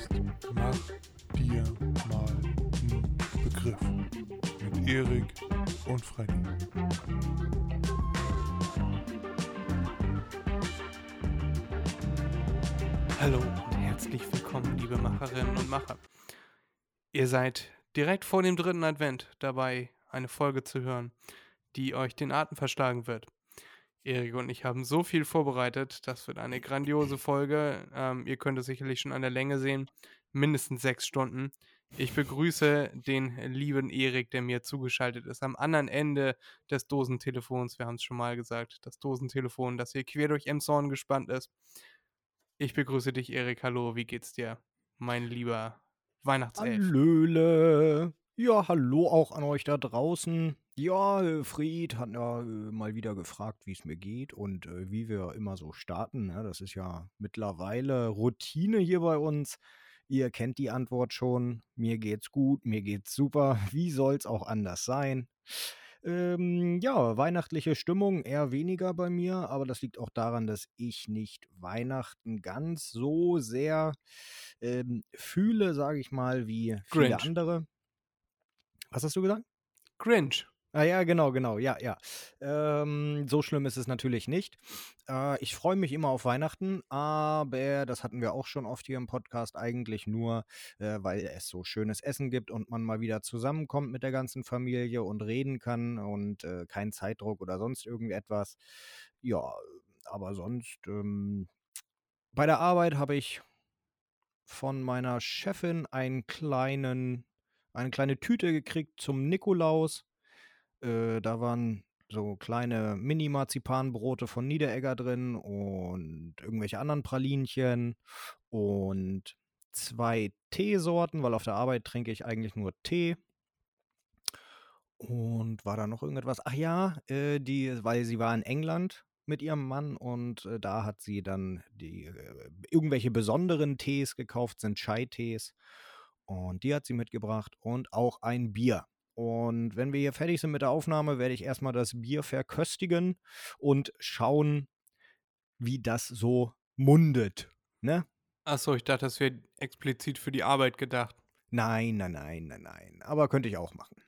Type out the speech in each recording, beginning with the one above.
Podcast Mach dir mal einen Begriff mit Erik und Freddy. Hallo und herzlich willkommen, liebe Macherinnen und Macher. Ihr seid direkt vor dem dritten Advent dabei, eine Folge zu hören, die euch den Atem verschlagen wird. Erik und ich haben so viel vorbereitet. Das wird eine grandiose Folge. Ähm, ihr könnt es sicherlich schon an der Länge sehen. Mindestens sechs Stunden. Ich begrüße den lieben Erik, der mir zugeschaltet ist, am anderen Ende des Dosentelefons. Wir haben es schon mal gesagt, das Dosentelefon, das hier quer durch Emshorn gespannt ist. Ich begrüße dich, Erik. Hallo, wie geht's dir, mein lieber Weihnachtself? Hallöle. Ja, hallo auch an euch da draußen. Ja, Fried hat ja äh, mal wieder gefragt, wie es mir geht und äh, wie wir immer so starten. Ne? Das ist ja mittlerweile Routine hier bei uns. Ihr kennt die Antwort schon. Mir geht's gut, mir geht's super. Wie soll's auch anders sein? Ähm, ja, weihnachtliche Stimmung eher weniger bei mir, aber das liegt auch daran, dass ich nicht Weihnachten ganz so sehr ähm, fühle, sage ich mal, wie viele Grinch. andere. Was hast du gesagt? Grinch. Ah ja, genau, genau, ja, ja. Ähm, so schlimm ist es natürlich nicht. Äh, ich freue mich immer auf Weihnachten, aber das hatten wir auch schon oft hier im Podcast, eigentlich nur, äh, weil es so schönes Essen gibt und man mal wieder zusammenkommt mit der ganzen Familie und reden kann und äh, kein Zeitdruck oder sonst irgendetwas. Ja, aber sonst, ähm, bei der Arbeit habe ich von meiner Chefin einen kleinen, eine kleine Tüte gekriegt zum Nikolaus. Äh, da waren so kleine Mini-Marzipanbrote von Niederegger drin und irgendwelche anderen Pralinchen und zwei Teesorten, weil auf der Arbeit trinke ich eigentlich nur Tee. Und war da noch irgendetwas? Ach ja, äh, die, weil sie war in England mit ihrem Mann und äh, da hat sie dann die äh, irgendwelche besonderen Tees gekauft, sind Chai-Tees. Und die hat sie mitgebracht und auch ein Bier. Und wenn wir hier fertig sind mit der Aufnahme, werde ich erstmal das Bier verköstigen und schauen, wie das so mundet. Ne? Achso, ich dachte, das wäre explizit für die Arbeit gedacht. Nein, nein, nein, nein, nein. Aber könnte ich auch machen.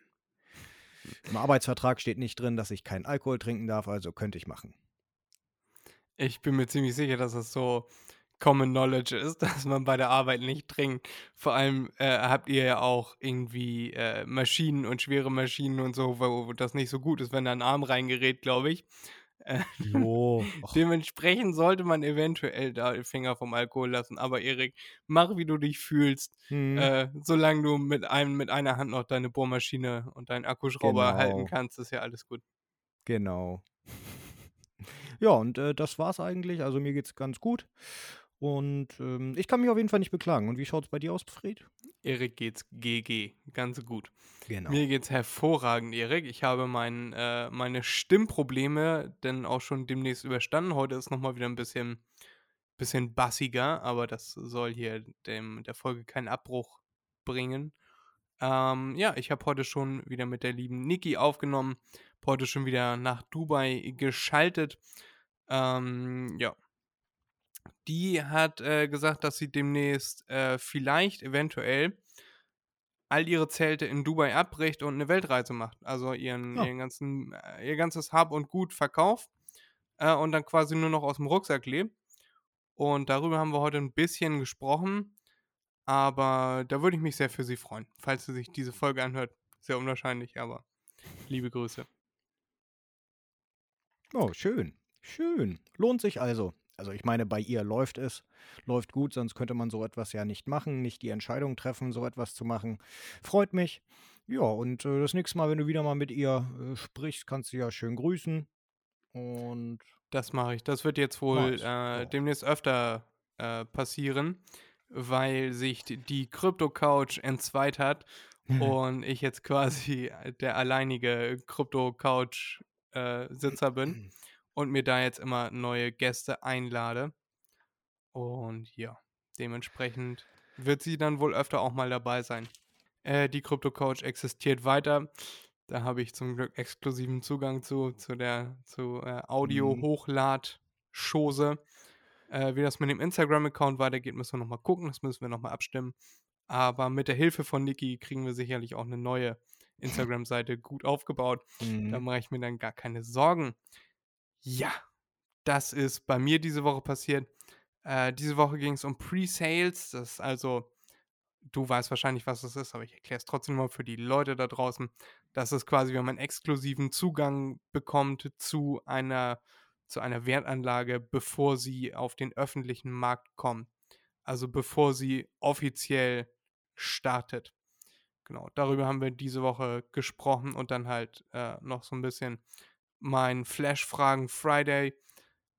Im Arbeitsvertrag steht nicht drin, dass ich keinen Alkohol trinken darf, also könnte ich machen. Ich bin mir ziemlich sicher, dass das so Common Knowledge ist, dass man bei der Arbeit nicht trinkt. Vor allem äh, habt ihr ja auch irgendwie äh, Maschinen und schwere Maschinen und so, wo, wo das nicht so gut ist, wenn da ein Arm reingerät, glaube ich. Äh, Jo. Dementsprechend sollte man eventuell da den Finger vom Alkohol lassen. Aber Erik, mach wie du dich fühlst, hm, äh, solange du mit einem mit einer Hand noch deine Bohrmaschine und deinen Akkuschrauber halten Genau. kannst, ist ja alles gut. genau. Ja, und äh, das war's eigentlich. Also mir geht's ganz gut. Und ähm, ich kann mich auf jeden Fall nicht beklagen. Und wie schaut's bei dir aus, Fred? Erik geht's GG, ganz gut. Genau. Mir geht's hervorragend, Erik. Ich habe mein, äh, meine Stimmprobleme denn auch schon demnächst überstanden. Heute ist nochmal wieder ein bisschen, bisschen bassiger, aber das soll hier dem, der Folge keinen Abbruch bringen. Ähm, ja, ich habe heute schon wieder mit der lieben Niki aufgenommen. Heute schon wieder nach Dubai geschaltet. Ähm, ja. Die hat äh, gesagt, dass sie demnächst äh, vielleicht, eventuell, all ihre Zelte in Dubai abbricht und eine Weltreise macht. Also ihren, Ja. ihren ganzen, äh, ihr ganzes Hab und Gut verkauft äh, und dann quasi nur noch aus dem Rucksack lebt. Und darüber haben wir heute ein bisschen gesprochen. Aber da würde ich mich sehr für sie freuen, falls sie sich diese Folge anhört. Sehr unwahrscheinlich, aber liebe Grüße. Oh, schön. Schön. Lohnt sich also. Also ich meine, bei ihr läuft es, läuft gut, sonst könnte man so etwas ja nicht machen, nicht die Entscheidung treffen, so etwas zu machen. Freut mich. Ja, und äh, das nächste Mal, wenn du wieder mal mit ihr äh, sprichst, kannst du ja schön grüßen. Und Das mache ich. Das wird jetzt wohl äh, demnächst öfter äh, passieren. weil sich die- die Krypto-Couch entzweit hat und ich jetzt quasi der alleinige Krypto-Couch-Sitzer bin und mir da jetzt immer neue Gäste einlade. Und ja, dementsprechend wird sie dann wohl öfter auch mal dabei sein. Äh, die Krypto-Couch existiert weiter. Da habe ich zum Glück exklusiven Zugang zu, zu der zu äh, Audio-Hochlad-Chose. Äh, wie das mit dem Instagram-Account weitergeht, müssen wir nochmal gucken. Das müssen wir nochmal abstimmen. Aber mit der Hilfe von Niki kriegen wir sicherlich auch eine neue Instagram-Seite gut aufgebaut. Da Mhm. mache ich mir dann gar keine Sorgen. Ja, das ist bei mir diese Woche passiert. Äh, diese Woche ging es um Pre-Sales. Das ist also, du weißt wahrscheinlich, was das ist, aber ich erkläre es trotzdem mal für die Leute da draußen. Das ist quasi, wenn man exklusiven Zugang bekommt zu einer, zu einer Wertanlage, bevor sie auf den öffentlichen Markt kommt. Also bevor sie offiziell startet. Genau, darüber haben wir diese Woche gesprochen und dann halt äh, noch so ein bisschen mein Flash-Fragen Friday.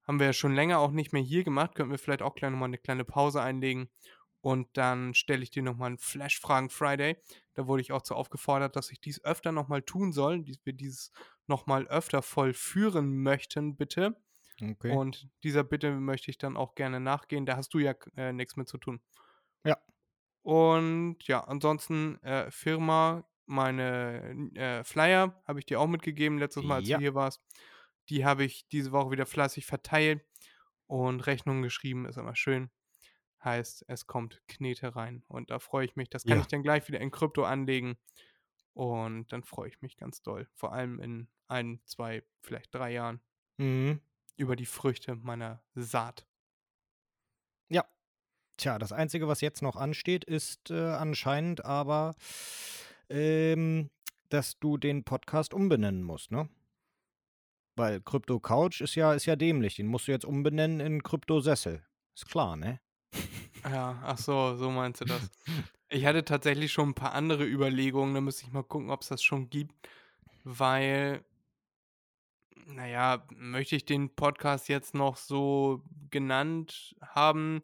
Haben wir ja schon länger auch nicht mehr hier gemacht. Könnten wir vielleicht auch gleich nochmal eine kleine Pause einlegen. Und dann stelle ich dir nochmal einen Flash-Fragen Friday. Da wurde ich auch zu aufgefordert, dass ich dies öfter nochmal tun soll, dass wir dieses nochmal öfter vollführen möchten, bitte. Okay. Und dieser Bitte möchte ich dann auch gerne nachgehen. Da hast du ja äh, nichts mit zu tun. Ja. Und ja, ansonsten äh, Firma, meine äh, Flyer habe ich dir auch mitgegeben letztes Mal, als Ja. du hier warst. Die habe ich diese Woche wieder fleißig verteilt und Rechnungen geschrieben, ist immer schön. Heißt, es kommt Knete rein. Und da freue ich mich. Das kann Ja. ich dann gleich wieder in Krypto anlegen. Und dann freue ich mich ganz doll. Vor allem in ein, zwei, vielleicht drei Jahren Mhm. über die Früchte meiner Saat. Ja. Tja, das Einzige, was jetzt noch ansteht, ist äh, anscheinend aber, ähm, dass du den Podcast umbenennen musst, ne? Weil Krypto Couch ist ja, ist ja dämlich. Den musst du jetzt umbenennen in Krypto Sessel. Ist klar, ne? Ja, ach so, so meinst du das. Ich hatte tatsächlich schon ein paar andere Überlegungen, da müsste ich mal gucken, ob es das schon gibt, weil, naja, möchte ich den Podcast jetzt noch so genannt haben,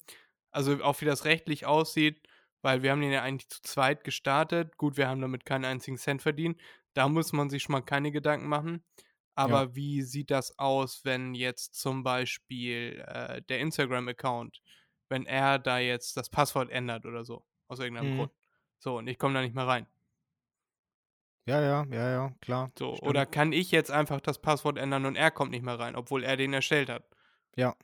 also auch wie das rechtlich aussieht, weil wir haben den ja eigentlich zu zweit gestartet. Gut, wir haben damit keinen einzigen Cent verdient. Da muss man sich schon mal keine Gedanken machen. Aber wie sieht das aus, wenn jetzt zum Beispiel äh, der Instagram-Account, wenn er da jetzt das Passwort ändert oder so, aus irgendeinem Mhm. Grund. So, und ich komme da nicht mehr rein. Ja, ja, ja, ja, klar. So, stimmt. oder kann ich jetzt einfach das Passwort ändern und er kommt nicht mehr rein, obwohl er den erstellt hat? Ja.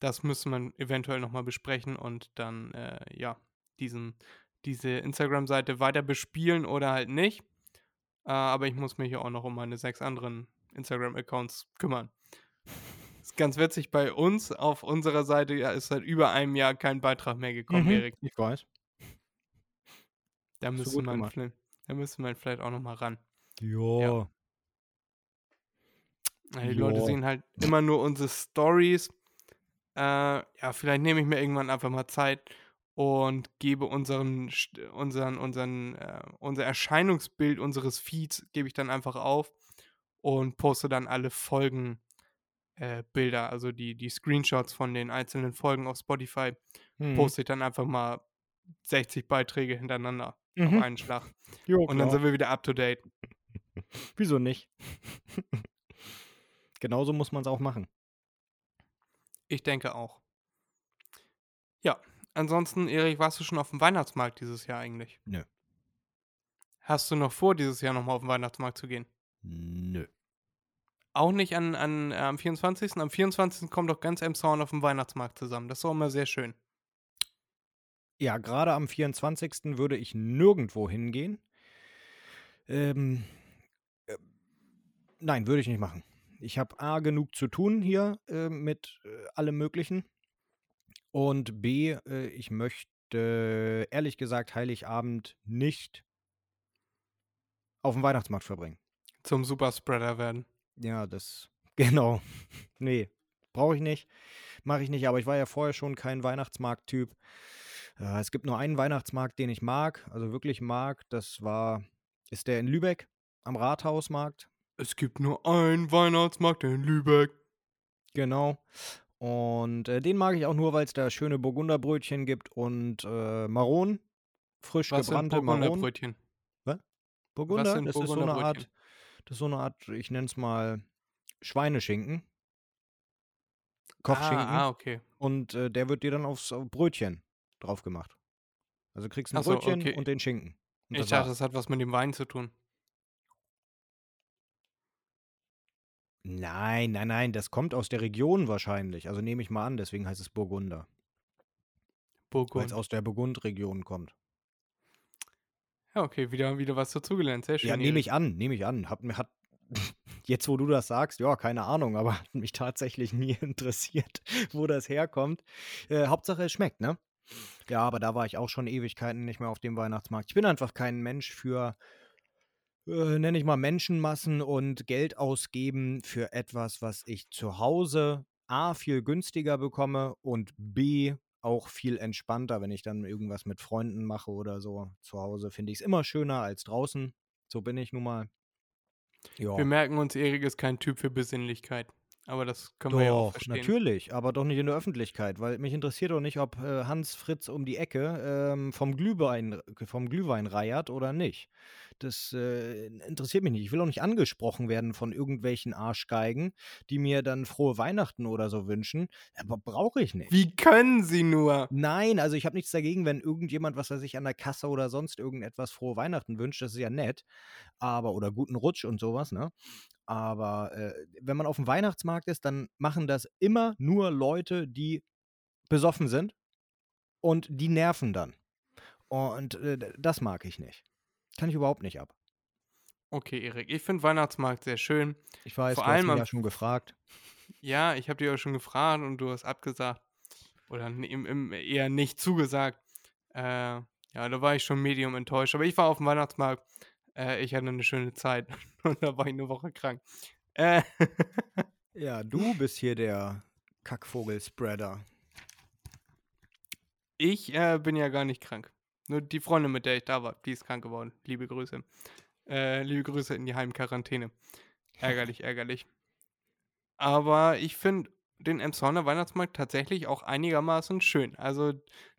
Das müsste man eventuell nochmal besprechen und dann, äh, ja, diesen, diese Instagram-Seite weiter bespielen oder halt nicht. Äh, aber ich muss mich ja auch noch um meine sechs anderen Instagram-Accounts kümmern. Ist ganz witzig, bei uns auf unserer Seite ja, ist seit über einem Jahr kein Beitrag mehr gekommen, Mhm, Erik. Ich weiß. Da müsste man, vielleicht- da müsste man vielleicht auch nochmal ran. Ja. Ja, die Leute Ja. sehen halt immer nur unsere Stories. Äh, ja, vielleicht nehme ich mir irgendwann einfach mal Zeit und gebe unseren, unseren, unseren, äh, unser Erscheinungsbild unseres Feeds gebe ich dann einfach auf und poste dann alle Folgen äh, Bilder, also die, die Screenshots von den einzelnen Folgen auf Spotify, Mhm. poste ich dann einfach mal 60 Beiträge hintereinander auf Mhm. einen Schlag. Jo, Und dann sind wir wieder up to date. Wieso nicht? Genauso muss man es auch machen. Ich denke auch. Ja, ansonsten, Erik, warst du schon auf dem Weihnachtsmarkt dieses Jahr eigentlich? Nö. Hast du noch vor, dieses Jahr nochmal auf den Weihnachtsmarkt zu gehen? Nö. Auch nicht an, an, äh, am 24. Am 24. kommt doch ganz Emshorn auf dem Weihnachtsmarkt zusammen. Das ist auch immer sehr schön. Ja, gerade am 24. würde ich nirgendwo hingehen. Ähm, äh, nein, würde ich nicht machen. Ich habe A genug zu tun hier äh, mit äh, allem Möglichen. Und B, äh, ich möchte ehrlich gesagt Heiligabend nicht auf dem Weihnachtsmarkt verbringen. Zum Superspreader werden. Ja, das. Genau. nee, brauche ich nicht. Mache ich nicht, aber ich war ja vorher schon kein Weihnachtsmarkt-Typ. Äh, es gibt nur einen Weihnachtsmarkt, den ich mag, also wirklich mag. Das war, ist der in Lübeck am Rathausmarkt. Es gibt nur einen Weihnachtsmarkt in Lübeck. Genau. Und äh, den mag ich auch nur, weil es da schöne Burgunderbrötchen gibt und äh, Maronen, frisch Was sind gebrannte Maronen. Burgunderbrötchen? Burgunder, sind das ist so eine Burgunderbrötchen? Art, das ist so eine Art, ich nenne es mal Schweineschinken, Kochschinken. Ah, ah, okay. Und äh, der wird dir dann aufs auf Brötchen drauf gemacht. Also du kriegst ein Ach so, Brötchen okay. und den Schinken. Und Ich dachte, das hat was mit dem Wein zu tun. Nein, nein, nein, das kommt aus der Region wahrscheinlich. Also nehme ich mal an, deswegen heißt es Burgunder. Weil es Burgund. aus der Burgundregion kommt. Ja, okay, wieder, wieder was dazugelernt. Sehr schön. Ja, nehme ich an, nehme ich an. Hat, mir- hat, jetzt, wo du das sagst, ja, keine Ahnung, aber hat mich tatsächlich nie interessiert, wo das herkommt. Äh, Hauptsache, es schmeckt, ne? Ja, aber da war ich auch schon Ewigkeiten nicht mehr auf dem Weihnachtsmarkt. Ich bin einfach kein Mensch für, äh, nenne ich mal, Menschenmassen und Geld ausgeben für etwas, was ich zu Hause A, viel günstiger bekomme und B, auch viel entspannter, wenn ich dann irgendwas mit Freunden mache oder so. Zu Hause finde ich es immer schöner als draußen. So bin ich nun mal. Ja. Wir merken uns, Erik ist kein Typ für Besinnlichkeit. Aber das können wir ja auch Doch, verstehen. natürlich, aber doch nicht in der Öffentlichkeit, weil mich interessiert doch nicht, ob äh, Hans Fritz um die Ecke ähm, vom, Glühwein, vom Glühwein reiert oder nicht. Das äh, interessiert mich nicht. Ich will auch nicht angesprochen werden von irgendwelchen Arschgeigen, die mir dann frohe Weihnachten oder so wünschen. Aber brauche ich nicht. Wie können sie nur? Nein, also ich habe nichts dagegen, wenn irgendjemand, was weiß ich, an der Kasse oder sonst irgendetwas frohe Weihnachten wünscht. Das ist ja nett. Aber, oder guten Rutsch und sowas, ne? Aber äh, wenn man auf dem Weihnachtsmarkt ist, dann machen das immer nur Leute, die besoffen sind und die nerven dann. Und äh, das mag ich nicht. Kann ich überhaupt nicht ab. Okay, Erik, ich finde Weihnachtsmarkt sehr schön. Ich weiß, Vor du hast allem mich am ja schon gefragt. Ja, ich habe dir auch schon gefragt und du hast abgesagt. Oder im, im, eher nicht zugesagt. Äh, ja, da war ich schon medium enttäuscht. Aber ich war auf dem Weihnachtsmarkt. Äh, ich hatte eine schöne Zeit. Und da war ich eine Woche krank. Äh, Ja, du bist hier der Kackvogel-Spreader. ich äh, bin ja gar nicht krank. Nur die Freundin, mit der ich da war, die ist krank geworden. Liebe Grüße. Äh, liebe Grüße in die Heimquarantäne. Ärgerlich, ärgerlich. Aber ich finde den Emshorner Weihnachtsmarkt tatsächlich auch einigermaßen schön. Also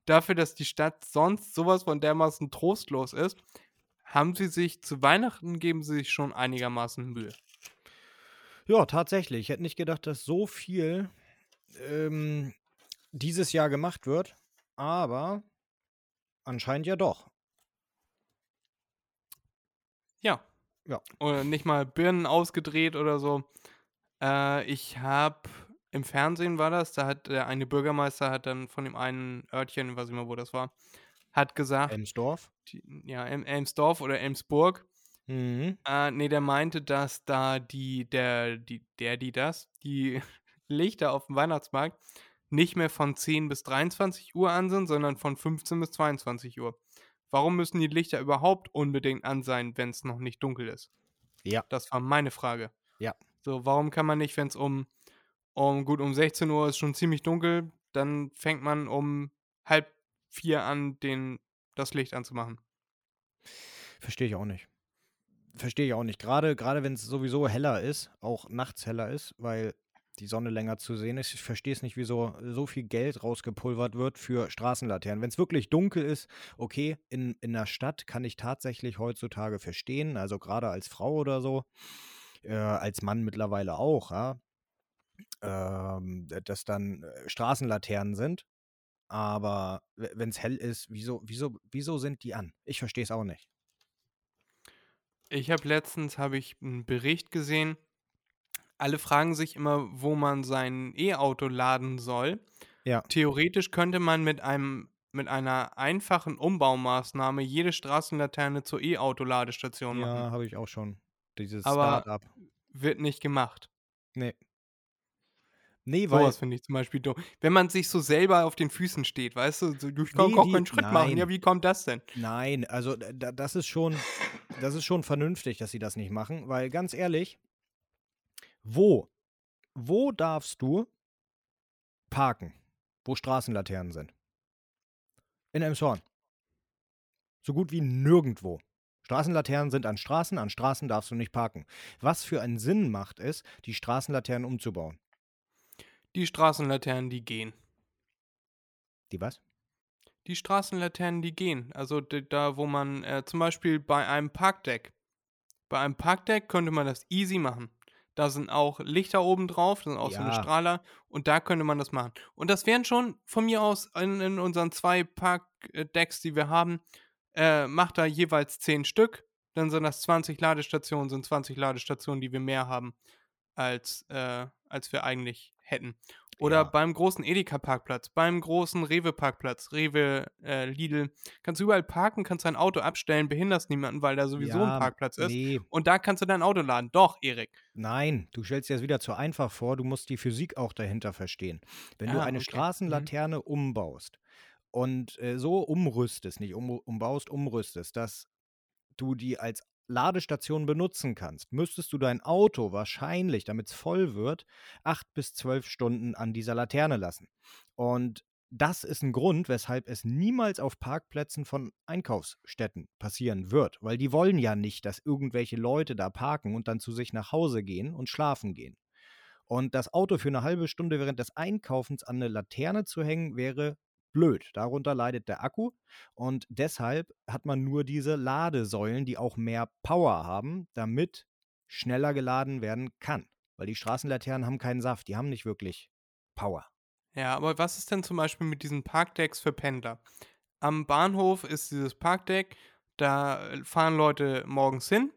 dafür, dass die Stadt sonst sowas von dermaßen trostlos ist, haben sie sich zu Weihnachten geben sie sich schon einigermaßen Mühe. Ja, tatsächlich. Ich hätte nicht gedacht, dass so viel ähm, dieses Jahr gemacht wird, aber anscheinend ja doch. Ja. Ja. Oder nicht mal Birnen ausgedreht oder so. Äh, ich habe im Fernsehen war das, da hat der eine Bürgermeister hat dann von dem einen Örtchen, ich weiß nicht mehr, wo das war, hat gesagt, Elmsdorf. die, ja, El Elmsdorf oder Elmsburg, Mhm. äh, nee, der meinte, dass da die, der, die, der, die das, die Lichter auf dem Weihnachtsmarkt nicht mehr von 10 bis 23 Uhr an sind, sondern von 15 bis 22 Uhr. Warum müssen die Lichter überhaupt unbedingt an sein, wenn es noch nicht dunkel ist? Ja. Das war meine Frage. Ja. So, warum kann man nicht, wenn es um, um, gut, um 16 Uhr ist schon ziemlich dunkel, dann fängt man um halb vier an, den, das Licht anzumachen? Verstehe ich auch nicht. Verstehe ich auch nicht. Gerade, gerade wenn es sowieso heller ist, auch nachts heller ist, weil die Sonne länger zu sehen ist. Ich verstehe es nicht, wieso so viel Geld rausgepulvert wird für Straßenlaternen. Wenn es wirklich dunkel ist, okay, in, in der Stadt kann ich tatsächlich heutzutage verstehen, also gerade als Frau oder so, äh, als Mann mittlerweile auch, ja, ähm, dass dann äh, Straßenlaternen sind. Aber wenn es hell ist, wieso, wieso, wieso sind die an? Ich verstehe es auch nicht. Ich habe letztens habe ich einen Bericht gesehen. Alle fragen sich immer, wo man sein E-Auto laden soll. Ja. Theoretisch könnte man mit einem mit einer einfachen Umbaumaßnahme jede Straßenlaterne zur E-Auto-Ladestation Ja, machen. habe ich auch schon. Dieses Aber- Start-up. Wird nicht gemacht. Nee. Nee, weil. Sowas finde ich zum Beispiel dumm. Wenn man sich so selber auf den Füßen steht, weißt du, so, ich kann Nee, auch keinen Schritt machen. nein. Ja, wie kommt das denn? Nein, also da- das ist schon, das ist schon vernünftig, dass sie das nicht machen, weil ganz ehrlich, wo, wo darfst du parken, wo Straßenlaternen sind? In Elmshorn. So gut wie nirgendwo. Straßenlaternen sind an Straßen, an Straßen darfst du nicht parken. Was für einen Sinn macht es, die Straßenlaternen umzubauen? Die Straßenlaternen, die gehen. Die was? Die Straßenlaternen, die gehen. Also da, wo man äh, zum Beispiel bei einem Parkdeck. Bei einem Parkdeck könnte man das easy machen. Da sind auch Lichter oben drauf, da sind auch so eine Ja. Strahler und da könnte man das machen. Und das wären schon von mir aus in, in unseren zwei Parkdecks, die wir haben, äh, macht da jeweils 10 Stück. Dann sind das 20 Ladestationen, sind 20 Ladestationen, die wir mehr haben, als, äh, als wir eigentlich hätten. Oder Ja. beim großen Edeka-Parkplatz, beim großen Rewe-Parkplatz, Rewe, äh, Lidl, kannst du überall parken, kannst dein Auto abstellen, behinderst niemanden, weil da sowieso Ja, ein Parkplatz ist. Nee, Und da kannst du dein Auto laden. Doch, Erik. nein, du stellst dir das wieder zu einfach vor. Du musst die Physik auch dahinter verstehen. Wenn du Ah, eine okay. Straßenlaterne umbaust und äh, so umrüstest, nicht um, umbaust, umrüstest, dass du die als Ladestation benutzen kannst, müsstest du dein Auto wahrscheinlich, damit es voll wird, acht bis zwölf Stunden an dieser Laterne lassen. Und das ist ein Grund, weshalb es niemals auf Parkplätzen von Einkaufsstätten passieren wird, weil die wollen ja nicht, dass irgendwelche Leute da parken und dann zu sich nach Hause gehen und schlafen gehen. Und das Auto für eine halbe Stunde während des Einkaufens an eine Laterne zu hängen, wäre blöd. Darunter leidet der Akku und deshalb hat man nur diese Ladesäulen, die auch mehr Power haben, damit schneller geladen werden kann. Weil die Straßenlaternen haben keinen Saft, die haben nicht wirklich Power. Ja, aber was ist denn zum Beispiel mit diesen Parkdecks für Pendler? Am Bahnhof ist dieses Parkdeck, da äh, fahren Leute morgens hin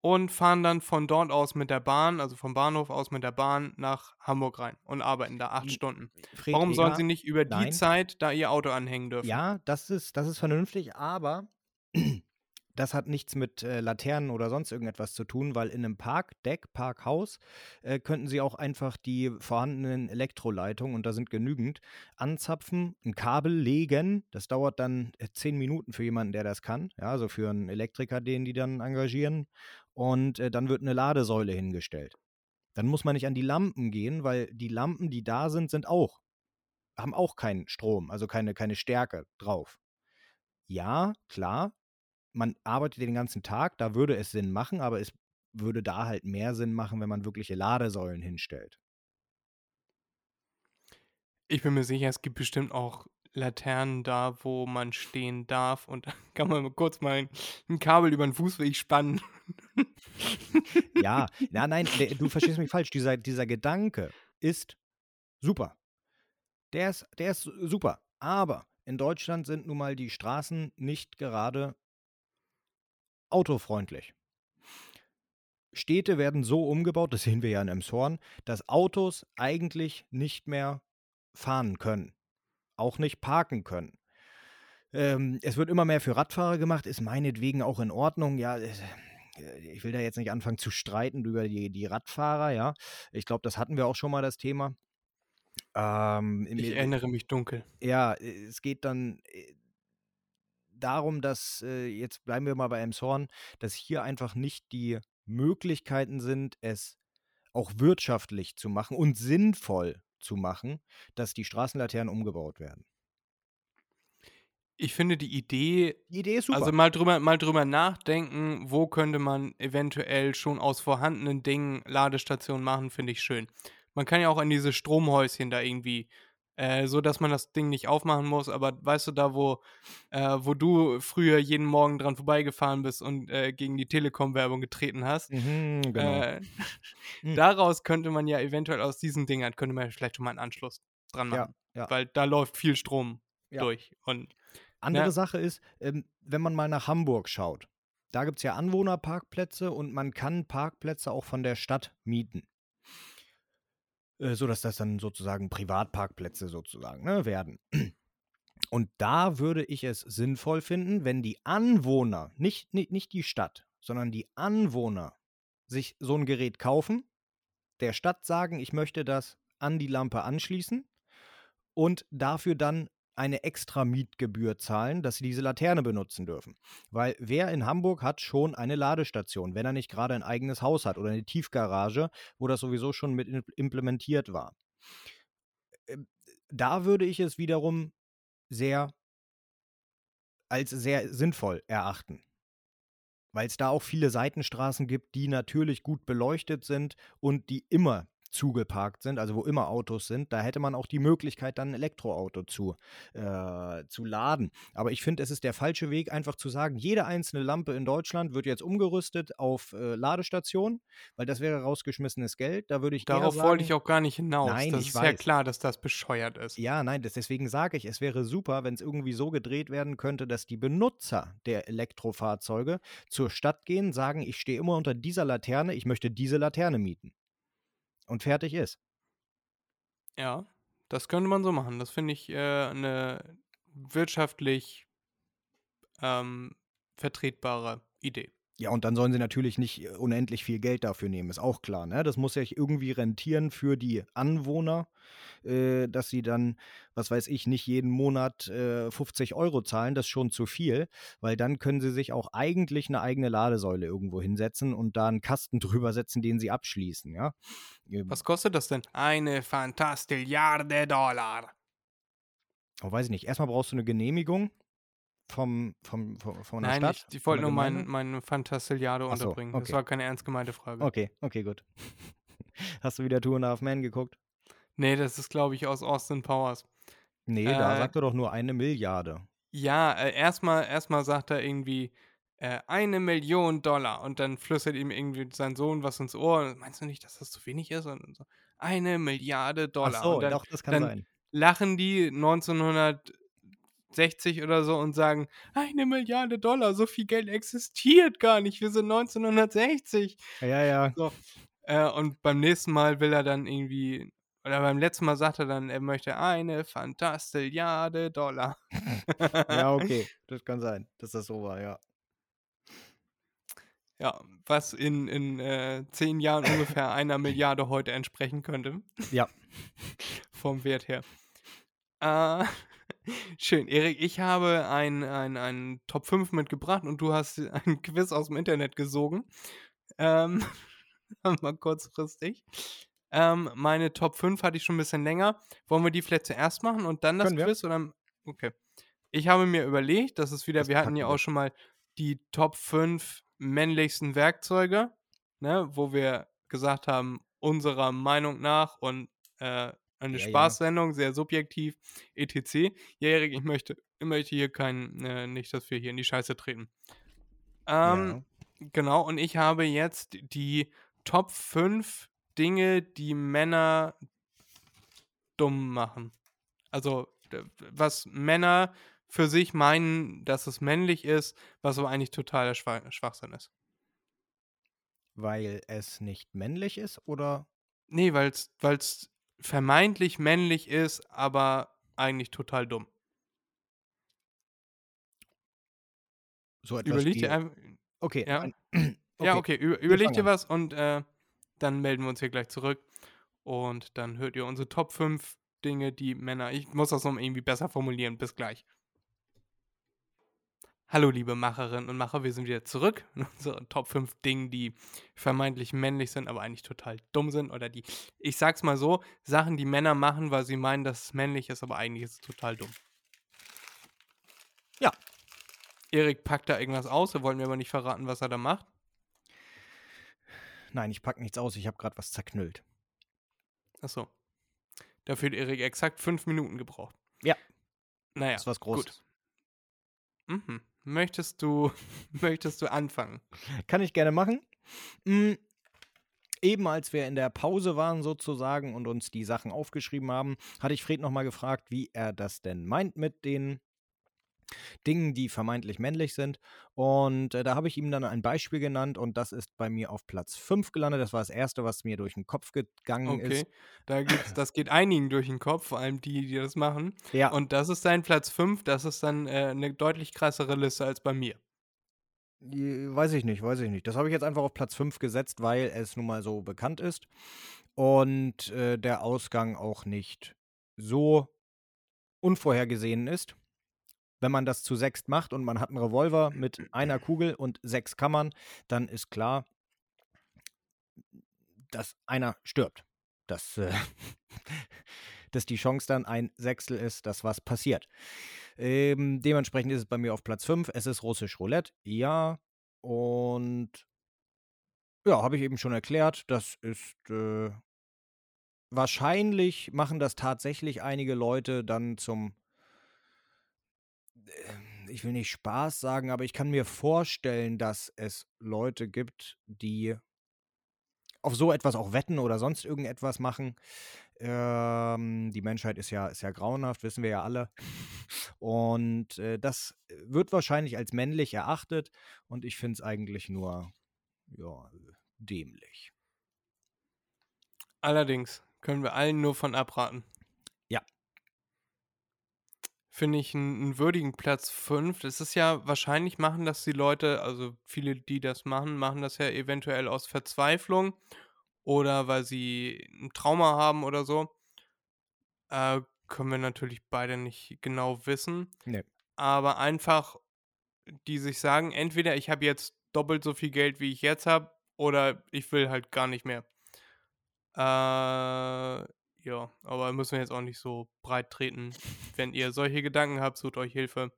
und fahren dann von dort aus mit der Bahn, also vom Bahnhof aus mit der Bahn nach Hamburg rein und arbeiten da acht Die- Stunden. Fred, Warum sollen sie nicht über die nein. Zeit da ihr Auto anhängen dürfen? Ja, das ist, das ist vernünftig, aber das hat nichts mit äh, Laternen oder sonst irgendetwas zu tun, weil in einem Parkdeck, Parkhaus, äh, könnten Sie auch einfach die vorhandenen Elektroleitungen, und da sind genügend, anzapfen, ein Kabel legen. Das dauert dann äh, zehn Minuten für jemanden, der das kann. Ja, also für einen Elektriker, den die dann engagieren. Und äh, dann wird eine Ladesäule hingestellt. Dann muss man nicht an die Lampen gehen, weil die Lampen, die da sind, sind auch haben auch keinen Strom, also keine, keine Stärke drauf. Ja, klar, man arbeitet den ganzen Tag, da würde es Sinn machen, aber es würde da halt mehr Sinn machen, wenn man wirkliche Ladesäulen hinstellt. Ich bin mir sicher, es gibt bestimmt auch Laternen da, wo man stehen darf und kann man kurz mal ein, Kabel über den Fußweg spannen. Ja, na, nein, der, du verstehst mich falsch. Dieser, dieser Gedanke ist super. Der ist, der ist super. Aber in Deutschland sind nun mal die Straßen nicht gerade autofreundlich. Städte werden so umgebaut, das sehen wir ja in Emshorn, dass Autos eigentlich nicht mehr fahren können. Auch nicht parken können. Ähm, es wird immer mehr für Radfahrer gemacht, ist meinetwegen auch in Ordnung. Ja, äh, ich will da jetzt nicht anfangen zu streiten über die, die Radfahrer, ja. Ich glaube, das hatten wir auch schon mal das Thema. Ähm, Ich mir- erinnere mich dunkel. ja, äh, es geht dann äh, darum, dass, äh, jetzt bleiben wir mal bei Emshorn, dass hier einfach nicht die Möglichkeiten sind, es auch wirtschaftlich zu machen und sinnvoll zu machen, dass die Straßenlaternen umgebaut werden. Ich finde die Idee, Die Idee ist super. also mal drüber, mal drüber nachdenken, wo könnte man eventuell schon aus vorhandenen Dingen Ladestationen machen, finde ich schön. Man kann ja auch an diese Stromhäuschen da irgendwie, äh, so dass man das Ding nicht aufmachen muss, aber weißt du, da wo, äh, wo du früher jeden Morgen dran vorbeigefahren bist und äh, gegen die Telekom-Werbung getreten hast, mhm, genau. äh, Hm. daraus könnte man ja eventuell aus diesen Dingern, könnte man ja vielleicht schon mal einen Anschluss dran Ja, machen. ja. Weil da läuft viel Strom Ja. durch. Und Andere Ja. Sache ist, ähm, wenn man mal nach Hamburg schaut, da gibt es ja Anwohnerparkplätze und man kann Parkplätze auch von der Stadt mieten. Äh, so dass das dann sozusagen Privatparkplätze sozusagen ne, werden. Und da würde ich es sinnvoll finden, wenn die Anwohner, nicht, nicht, nicht die Stadt, sondern die Anwohner sich so ein Gerät kaufen, der Stadt sagen, ich möchte das an die Lampe anschließen und dafür dann eine extra Mietgebühr zahlen, dass sie diese Laterne benutzen dürfen. Weil wer in Hamburg hat schon eine Ladestation, wenn er nicht gerade ein eigenes Haus hat oder eine Tiefgarage, wo das sowieso schon mit im- implementiert war. Ähm, Da würde ich es wiederum sehr als sehr sinnvoll erachten. Weil es da auch viele Seitenstraßen gibt, die natürlich gut beleuchtet sind und die immer zugeparkt sind, also wo immer Autos sind, da hätte man auch die Möglichkeit, dann ein Elektroauto zu, äh, zu laden. Aber ich finde, es ist der falsche Weg, einfach zu sagen, jede einzelne Lampe in Deutschland wird jetzt umgerüstet auf äh, Ladestationen, weil das wäre rausgeschmissenes Geld. Da würde ich Darauf sagen, wollte ich auch gar nicht hinaus. Nein, das ich ist ja klar, dass das bescheuert ist. Ja, nein, das, deswegen sage ich, es wäre super, wenn es irgendwie so gedreht werden könnte, dass die Benutzer der Elektrofahrzeuge zur Stadt gehen, sagen, ich stehe immer unter dieser Laterne, ich möchte diese Laterne mieten. Und fertig ist. Ja, das könnte man so machen. Das finde ich äh, eine wirtschaftlich ähm, vertretbare Idee. Ja, und dann sollen sie natürlich nicht äh, unendlich viel Geld dafür nehmen, ist auch klar. Ne? Das muss ja irgendwie rentieren für die Anwohner, äh, dass sie dann, was weiß ich, nicht jeden Monat äh, 50 Euro zahlen. Das ist schon zu viel, weil dann können sie sich auch eigentlich eine eigene Ladesäule irgendwo hinsetzen und da einen Kasten drüber setzen, den sie abschließen. Ja? Ähm, Was kostet das denn? Eine Fantastilliarde Dollar. Oh, weiß ich nicht. Erstmal brauchst du eine Genehmigung vom, vom, vom, von der Nein, Stadt. ich, ich wollte nur mein, Gemeinde? mein Fantastilliardo Ach so, unterbringen. Das okay. war keine ernst gemeinte Frage. Okay, okay, gut. Hast du wieder Two and a Half Man geguckt? Nee, das ist, glaube ich, aus Austin Powers. Nee, da Äh, sagt er doch nur eine Milliarde. Ja, äh, erstmal erstmal sagt er irgendwie äh, eine Million Dollar und dann flüstert ihm irgendwie sein Sohn was ins Ohr. Meinst du nicht, dass das zu wenig ist? Und so, eine Milliarde Dollar. Ach so, und dann doch, das kann dann sein. lachen die 1960 oder so und sagen, eine Milliarde Dollar, so viel Geld existiert gar nicht. Wir sind 1960. Ja, ja. So. Äh, und beim nächsten Mal will er dann irgendwie, oder beim letzten Mal sagt er dann, er möchte eine Fantastilliarde Dollar. Ja, okay. Das kann sein, dass das so war, ja. Ja, was in, in äh, zehn Jahren ungefähr einer Milliarde heute entsprechen könnte. Ja. Vom Wert her. Äh, schön. Erik, ich habe ein, ein, Top 5 mitgebracht und du hast ein Quiz aus dem Internet gesogen. Ähm, mal kurzfristig. Ähm, meine Top 5 hatte ich schon ein bisschen länger. Wollen wir die vielleicht zuerst machen und dann das Können wir. Quiz? Oder? Okay. Ich habe mir überlegt, das ist wieder, Das wir hatten ja auch schon mal die Top 5 männlichsten Werkzeuge, ne, wo wir gesagt haben, unserer Meinung nach und äh, eine Ja, ja. Spaßsendung, sehr subjektiv, etc. Ja, Erik, ich möchte, ich möchte hier kein, äh, nicht, dass wir hier in die Scheiße treten. Ähm, Genau, und ich habe jetzt die Top 5 Dinge, die Männer dumm machen. Also, was Männer für sich meinen, dass es männlich ist, was aber eigentlich totaler Schwa Schwachsinn ist. Weil es nicht männlich ist oder Nee, weil es vermeintlich männlich ist, aber eigentlich total dumm. so etwas Überleg dir einfach. Okay, Ja. nein. Ja, okay, über, überleg dir was und äh, dann melden wir uns hier gleich zurück. Und dann hört ihr unsere Top 5 Dinge, die Männer. Ich muss das noch irgendwie besser formulieren. Bis gleich. Hallo, liebe Macherinnen und Macher, wir sind wieder zurück in unseren Top 5 Dingen, die vermeintlich männlich sind, aber eigentlich total dumm sind. Oder die, ich sag's mal so, Sachen, die Männer machen, weil sie meinen, dass es männlich ist, aber eigentlich ist es total dumm. Ja. Erik packt da irgendwas aus, wir wollen mir aber nicht verraten, was er da macht. Nein, ich packe nichts aus, ich habe gerade was zerknüllt. Achso. Dafür hat Erik exakt fünf Minuten gebraucht. Ja. Naja. Das ist was Großes. Mhm. Möchtest du, möchtest du anfangen? Kann ich gerne machen. Mm, Eben als wir in der Pause waren sozusagen und uns die Sachen aufgeschrieben haben, hatte ich Fred nochmal gefragt, wie er das denn meint mit den Dingen, die vermeintlich männlich sind. Und äh, da habe ich ihm dann ein Beispiel genannt und das ist bei mir auf Platz 5 gelandet. Das war das erste, was mir durch den Kopf gegangen Okay. ist. Da gibt's, das geht einigen durch den Kopf, vor allem die, die das machen. Ja, Und das ist dein Platz 5. Das ist dann äh, eine deutlich krassere Liste als bei mir. Weiß ich nicht, weiß ich nicht. Das habe ich jetzt einfach auf Platz 5 gesetzt, weil es nun mal so bekannt ist und äh, der Ausgang auch nicht so unvorhergesehen ist. Wenn man das zu sechst macht und man hat einen Revolver mit einer Kugel und sechs Kammern, dann ist klar, dass einer stirbt. Dass, äh, dass die Chance dann ein Sechstel ist, dass was passiert. Ähm, dementsprechend ist es bei mir auf Platz 5. Es ist russisch Roulette, ja. Und ja, habe ich eben schon erklärt. Das ist äh, wahrscheinlich machen das tatsächlich einige Leute dann zum, ich will nicht Spaß sagen, aber ich kann mir vorstellen, dass es Leute gibt, die auf so etwas auch wetten oder sonst irgendetwas machen. Ähm, die Menschheit ist ja, ist ja grauenhaft, wissen wir ja alle. Und äh, das wird wahrscheinlich als männlich erachtet und ich finde es eigentlich nur ja, dämlich. Allerdings können wir allen nur von abraten. Finde ich einen, einen würdigen Platz 5. Es ist ja wahrscheinlich machen das die Leute, also viele, die das machen, machen das ja eventuell aus Verzweiflung oder weil sie ein Trauma haben oder so. Äh, können wir natürlich beide nicht genau wissen. Nee. Aber einfach, die sich sagen, entweder ich habe jetzt doppelt so viel Geld, wie ich jetzt habe, oder ich will halt gar nicht mehr. Äh, ja, aber müssen wir jetzt auch nicht so breit treten. Wenn ihr solche Gedanken habt, sucht euch Hilfe.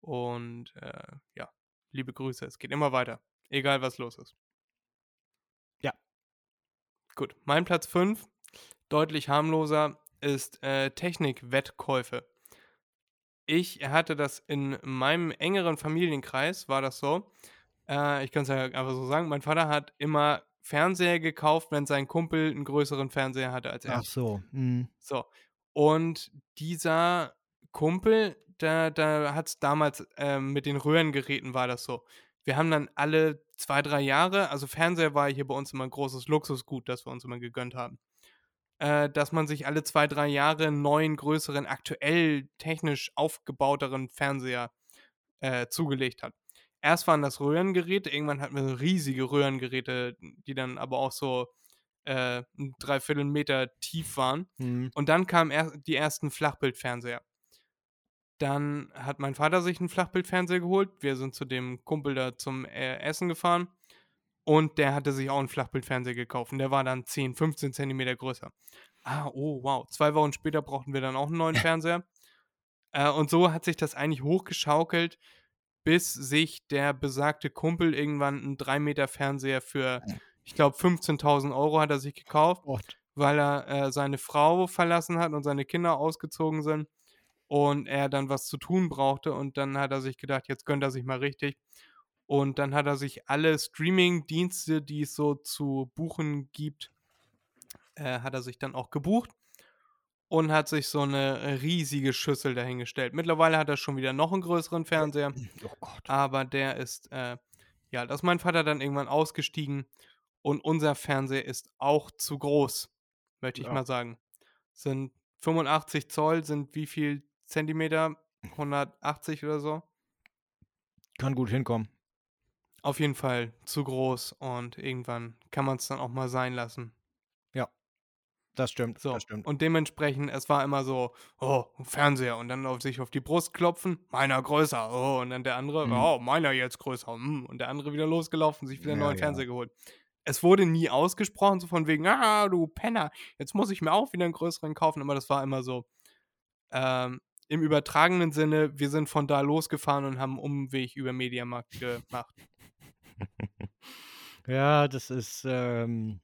Und äh, ja, liebe Grüße. Es geht immer weiter. Egal, was los ist. Ja. Gut, mein Platz 5, deutlich harmloser, ist äh, Technikwettkäufe. Ich hatte das in meinem engeren Familienkreis, war das so. Äh, ich kann es ja einfach so sagen, mein Vater hat immer Fernseher gekauft, wenn sein Kumpel einen größeren Fernseher hatte als er. Ach so. mhm. So. Und dieser Kumpel, da, da hat es damals ähm, mit den Röhrengeräten war das so. Wir haben dann alle zwei, drei Jahre, also Fernseher war hier bei uns immer ein großes Luxusgut, das wir uns immer gegönnt haben. Äh, dass man sich alle zwei, drei Jahre einen neuen, größeren, aktuell technisch aufgebauteren Fernseher äh, zugelegt hat. Erst waren das Röhrengeräte, irgendwann hatten wir so riesige Röhrengeräte, die dann aber auch so äh, ein Dreiviertel Meter tief waren. Mhm. Und dann kamen er die ersten Flachbildfernseher. Dann hat mein Vater sich einen Flachbildfernseher geholt. Wir sind zu dem Kumpel da zum äh, Essen gefahren. Und der hatte sich auch einen Flachbildfernseher gekauft. Und der war dann 10, 15 Zentimeter größer. Ah, oh, wow. Zwei Wochen später brauchten wir dann auch einen neuen Fernseher. Äh, und so hat sich das eigentlich hochgeschaukelt, bis sich der besagte Kumpel irgendwann einen 3 Meter Fernseher für, ich glaube, 15.000 Euro hat er sich gekauft Gott. weil er äh, seine Frau verlassen hat und seine Kinder ausgezogen sind und er dann was zu tun brauchte und dann hat er sich gedacht, jetzt gönnt er sich mal richtig. Und dann hat er sich alle Streaming-Dienste, die es so zu buchen gibt, äh, hat er sich dann auch gebucht und hat sich so eine riesige Schüssel dahingestellt. Mittlerweile hat er schon wieder noch einen größeren Fernseher, Oh aber der ist, äh, ja, da ist mein Vater dann irgendwann ausgestiegen und unser Fernseher ist auch zu groß, möchte ich Ja. mal sagen. Sind 85 Zoll, sind wie viel Zentimeter? 180 oder so? Kann gut hinkommen. Auf jeden Fall zu groß und irgendwann kann man es dann auch mal sein lassen. Das stimmt. So, Das stimmt. und dementsprechend, es war immer so, oh, ein Fernseher und dann auf sich auf die Brust klopfen, meiner größer, oh, und dann der andere, Mhm. oh, meiner jetzt größer, hm, und der andere wieder losgelaufen, sich wieder einen Ja, neuen ja. Fernseher geholt. Es wurde nie ausgesprochen, so von wegen, ah, du Penner, jetzt muss ich mir auch wieder einen größeren kaufen, aber das war immer so, ähm, im übertragenen Sinne, wir sind von da losgefahren und haben einen Umweg über Mediamarkt gemacht. Ja, das ist, ähm,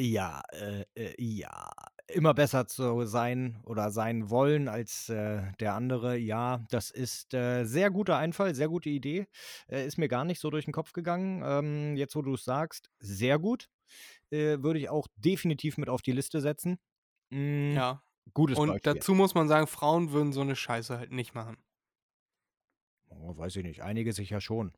ja, äh, äh, ja, immer besser zu sein oder sein wollen als äh, der andere. Ja, das ist äh, sehr guter Einfall, sehr gute Idee. Äh, ist mir gar nicht so durch den Kopf gegangen. Ähm, jetzt, wo du es sagst, sehr gut. Äh, würde ich auch definitiv mit auf die Liste setzen. Mm, Ja. Gutes Und Beispiel. dazu muss man sagen, Frauen würden so eine Scheiße halt nicht machen. Oh, weiß ich nicht. Einige sicher schon.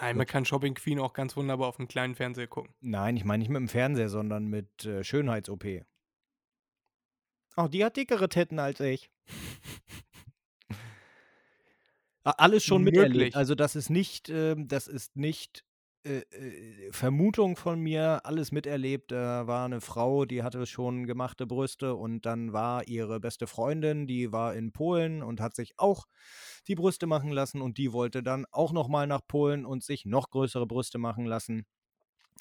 Nein, man kann Shopping Queen auch ganz wunderbar auf einem kleinen Fernseher gucken. Nein, ich meine nicht mit dem Fernseher, sondern mit äh, Schönheits-OP. Oh, die hat dickere Titten als ich. Alles schon miterlebt. Möglich. Also das ist nicht, ähm, das ist nicht äh, äh, Vermutung von mir, alles miterlebt. Da war eine Frau, die hatte schon gemachte Brüste und dann war ihre beste Freundin, die war in Polen und hat sich auch die Brüste machen lassen und die wollte dann auch nochmal nach Polen und sich noch größere Brüste machen lassen.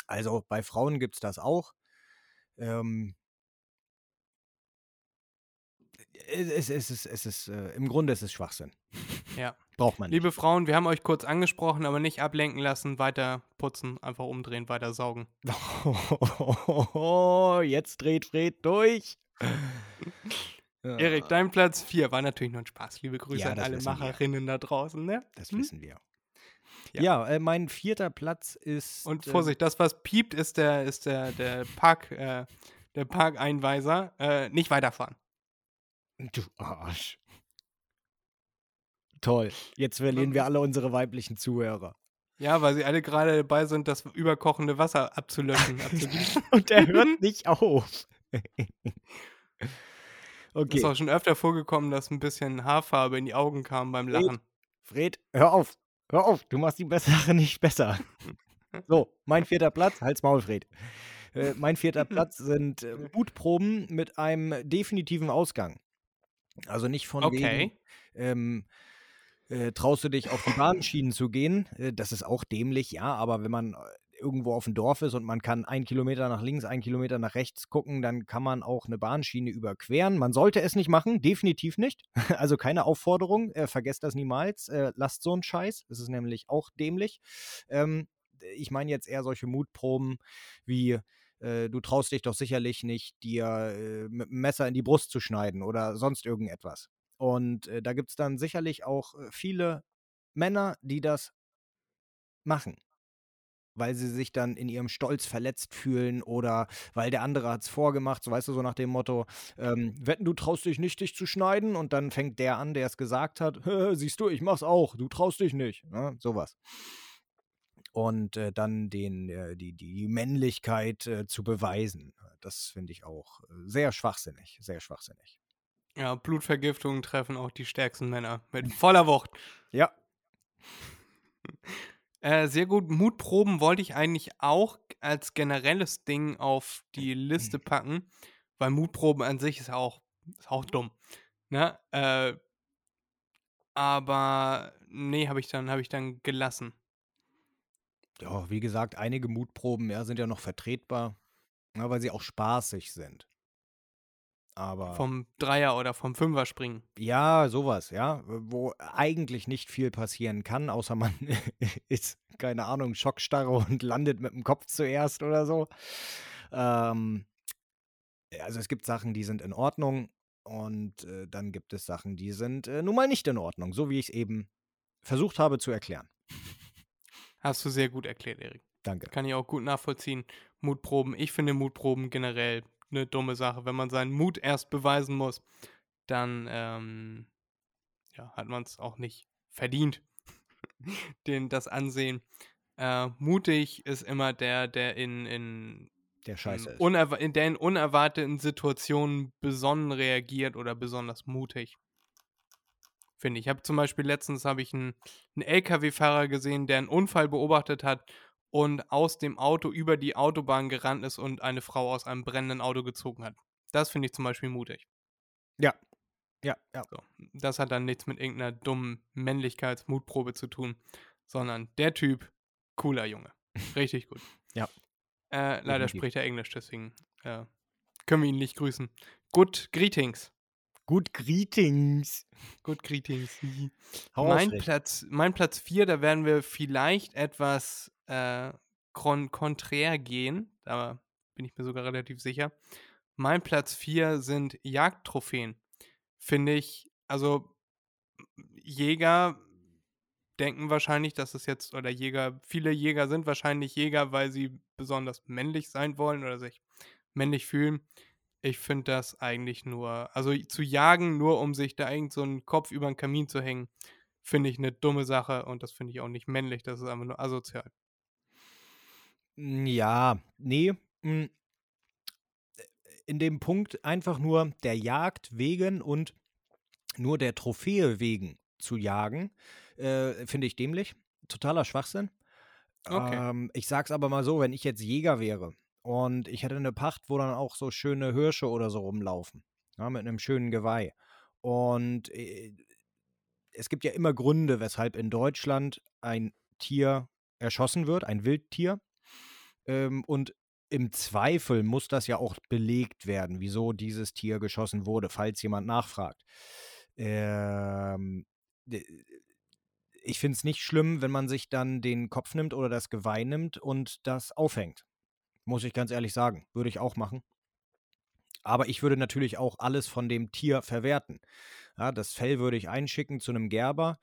Also bei Frauen gibt es das auch. Ähm, es, es, es es ist äh, im Grunde ist es Schwachsinn. Ja. Braucht man nicht. Liebe Frauen, wir haben euch kurz angesprochen, aber nicht ablenken lassen, weiter putzen, einfach umdrehen, weiter saugen. jetzt dreht Fred durch. Erik, dein Platz 4 war natürlich nur ein Spaß. Liebe Grüße Ja, an alle wissen wir. Macherinnen da draußen, ne? Das Hm? wissen wir. Ja. Ja, äh, mein vierter Platz ist. Und äh, Vorsicht, das, was piept, ist der, ist der, der Park, äh, der Parkeinweiser. Äh, nicht weiterfahren. Du Arsch. Toll. Jetzt verlieren wir alle unsere weiblichen Zuhörer. Ja, weil sie alle gerade dabei sind, das überkochende Wasser abzulöschen. Und er hört nicht auf. okay. Ist auch schon öfter vorgekommen, dass ein bisschen Haarfarbe in die Augen kam beim. Lachen. Fred, hör auf. Hör auf. Du machst die Sache nicht besser. So, mein vierter Platz. Halt's Maul, Fred. Äh, mein vierter Platz sind äh, Mutproben mit einem definitiven Ausgang. Also nicht von wegen, Okay. ähm, äh, traust du dich auf die Bahnschienen zu gehen? Äh, das ist auch dämlich, ja, aber wenn man äh, irgendwo auf dem Dorf ist und man kann einen Kilometer nach links, einen Kilometer nach rechts gucken, dann kann man auch eine Bahnschiene überqueren. Man sollte es nicht machen, definitiv nicht. Also keine Aufforderung, äh, vergesst das niemals. Äh, lasst so einen Scheiß, das ist nämlich auch dämlich. Ähm, ich meine jetzt eher solche Mutproben wie äh, du traust dich doch sicherlich nicht, dir mit dem Messer in die Brust zu schneiden oder sonst irgendetwas. Und äh, da gibt es dann sicherlich auch äh, viele Männer, die das machen. Weil sie sich dann in ihrem Stolz verletzt fühlen oder weil der andere hat es vorgemacht, so weißt du, so nach dem Motto, ähm, wetten, du traust dich nicht, dich zu schneiden und dann fängt der an, der es gesagt hat, siehst du, ich mach's auch, du traust dich nicht, ne? sowas und äh, dann den, äh, die, die Männlichkeit äh, zu beweisen. Das finde ich auch äh, sehr schwachsinnig, sehr schwachsinnig. Ja, Blutvergiftungen treffen auch die stärksten Männer mit voller Wucht. Ja. Äh, sehr gut. Mutproben wollte ich eigentlich auch als generelles Ding auf die Liste packen, weil Mutproben an sich ist auch, ist auch dumm. Ne? Äh, aber nee, habe ich dann, habe ich dann gelassen. Ja, wie gesagt, einige Mutproben ja, sind ja noch vertretbar, ja, weil sie auch spaßig sind. Aber Vom Dreier oder vom Fünfer springen. ja, sowas, ja, wo eigentlich nicht viel passieren kann, außer man ist, keine Ahnung, Schockstarre und landet mit dem Kopf zuerst oder so. Ähm, also es gibt Sachen, die sind in Ordnung und äh, dann gibt es Sachen, die sind äh, nun mal nicht in Ordnung, so wie ich es eben versucht habe zu erklären. Hast du sehr gut erklärt, Erik. Danke. Kann ich auch gut nachvollziehen. Mutproben. Ich finde Mutproben generell eine dumme Sache. Wenn man seinen Mut erst beweisen muss, dann ähm, ja, hat man es auch nicht verdient, den, das Ansehen. Äh, mutig ist immer der, der in, in, Der Scheiße ist. unerwa in, der in unerwarteten Situationen besonnen reagiert oder besonders mutig. Finde ich. Ich habe zum Beispiel letztens habe ich einen, einen LKW-Fahrer gesehen, der einen Unfall beobachtet hat und aus dem Auto über die Autobahn gerannt ist und eine Frau aus einem brennenden Auto gezogen hat. Das finde ich zum Beispiel mutig. Ja. Ja, ja. So. Das hat dann nichts mit irgendeiner dummen Männlichkeitsmutprobe zu tun, sondern der Typ, cooler Junge. Richtig gut. Ja. Äh, leider Definitiv. spricht er Englisch, deswegen äh, können wir ihn nicht grüßen. Good Greetings. Gut, Greetings. Good Greetings. Mein. Platz, mein Platz 4, da werden wir vielleicht etwas äh, kon konträr gehen. Da bin ich mir sogar relativ sicher. Mein Platz 4 sind Jagdtrophäen. Finde ich, also Jäger denken wahrscheinlich, dass es jetzt, oder Jäger, viele Jäger sind wahrscheinlich Jäger, weil sie besonders männlich sein wollen oder sich männlich fühlen. Ich finde das eigentlich nur, also zu jagen, nur um sich da irgend so einen Kopf über den Kamin zu hängen, finde ich eine dumme Sache und das finde ich auch nicht männlich, das ist einfach nur asozial. Mm, Ja, nee. mm, In dem Punkt einfach nur der Jagd wegen und nur der Trophäe wegen zu jagen, äh, finde ich dämlich. Totaler Schwachsinn. Okay. Ähm, ich sag's aber mal so, wenn ich jetzt Jäger wäre und ich hätte eine Pacht, wo dann auch so schöne Hirsche oder so rumlaufen, ja, mit einem schönen Geweih. Und äh, es gibt ja immer Gründe, weshalb in Deutschland ein Tier erschossen wird, ein Wildtier. Ähm, und im Zweifel muss das ja auch belegt werden, wieso dieses Tier geschossen wurde, falls jemand nachfragt. Ähm, ich finde es nicht schlimm, wenn man sich dann den Kopf nimmt oder das Geweih nimmt und das aufhängt. Muss ich ganz ehrlich sagen. Würde ich auch machen. Aber ich würde natürlich auch alles von dem Tier verwerten. Ja, das Fell würde ich einschicken zu einem Gerber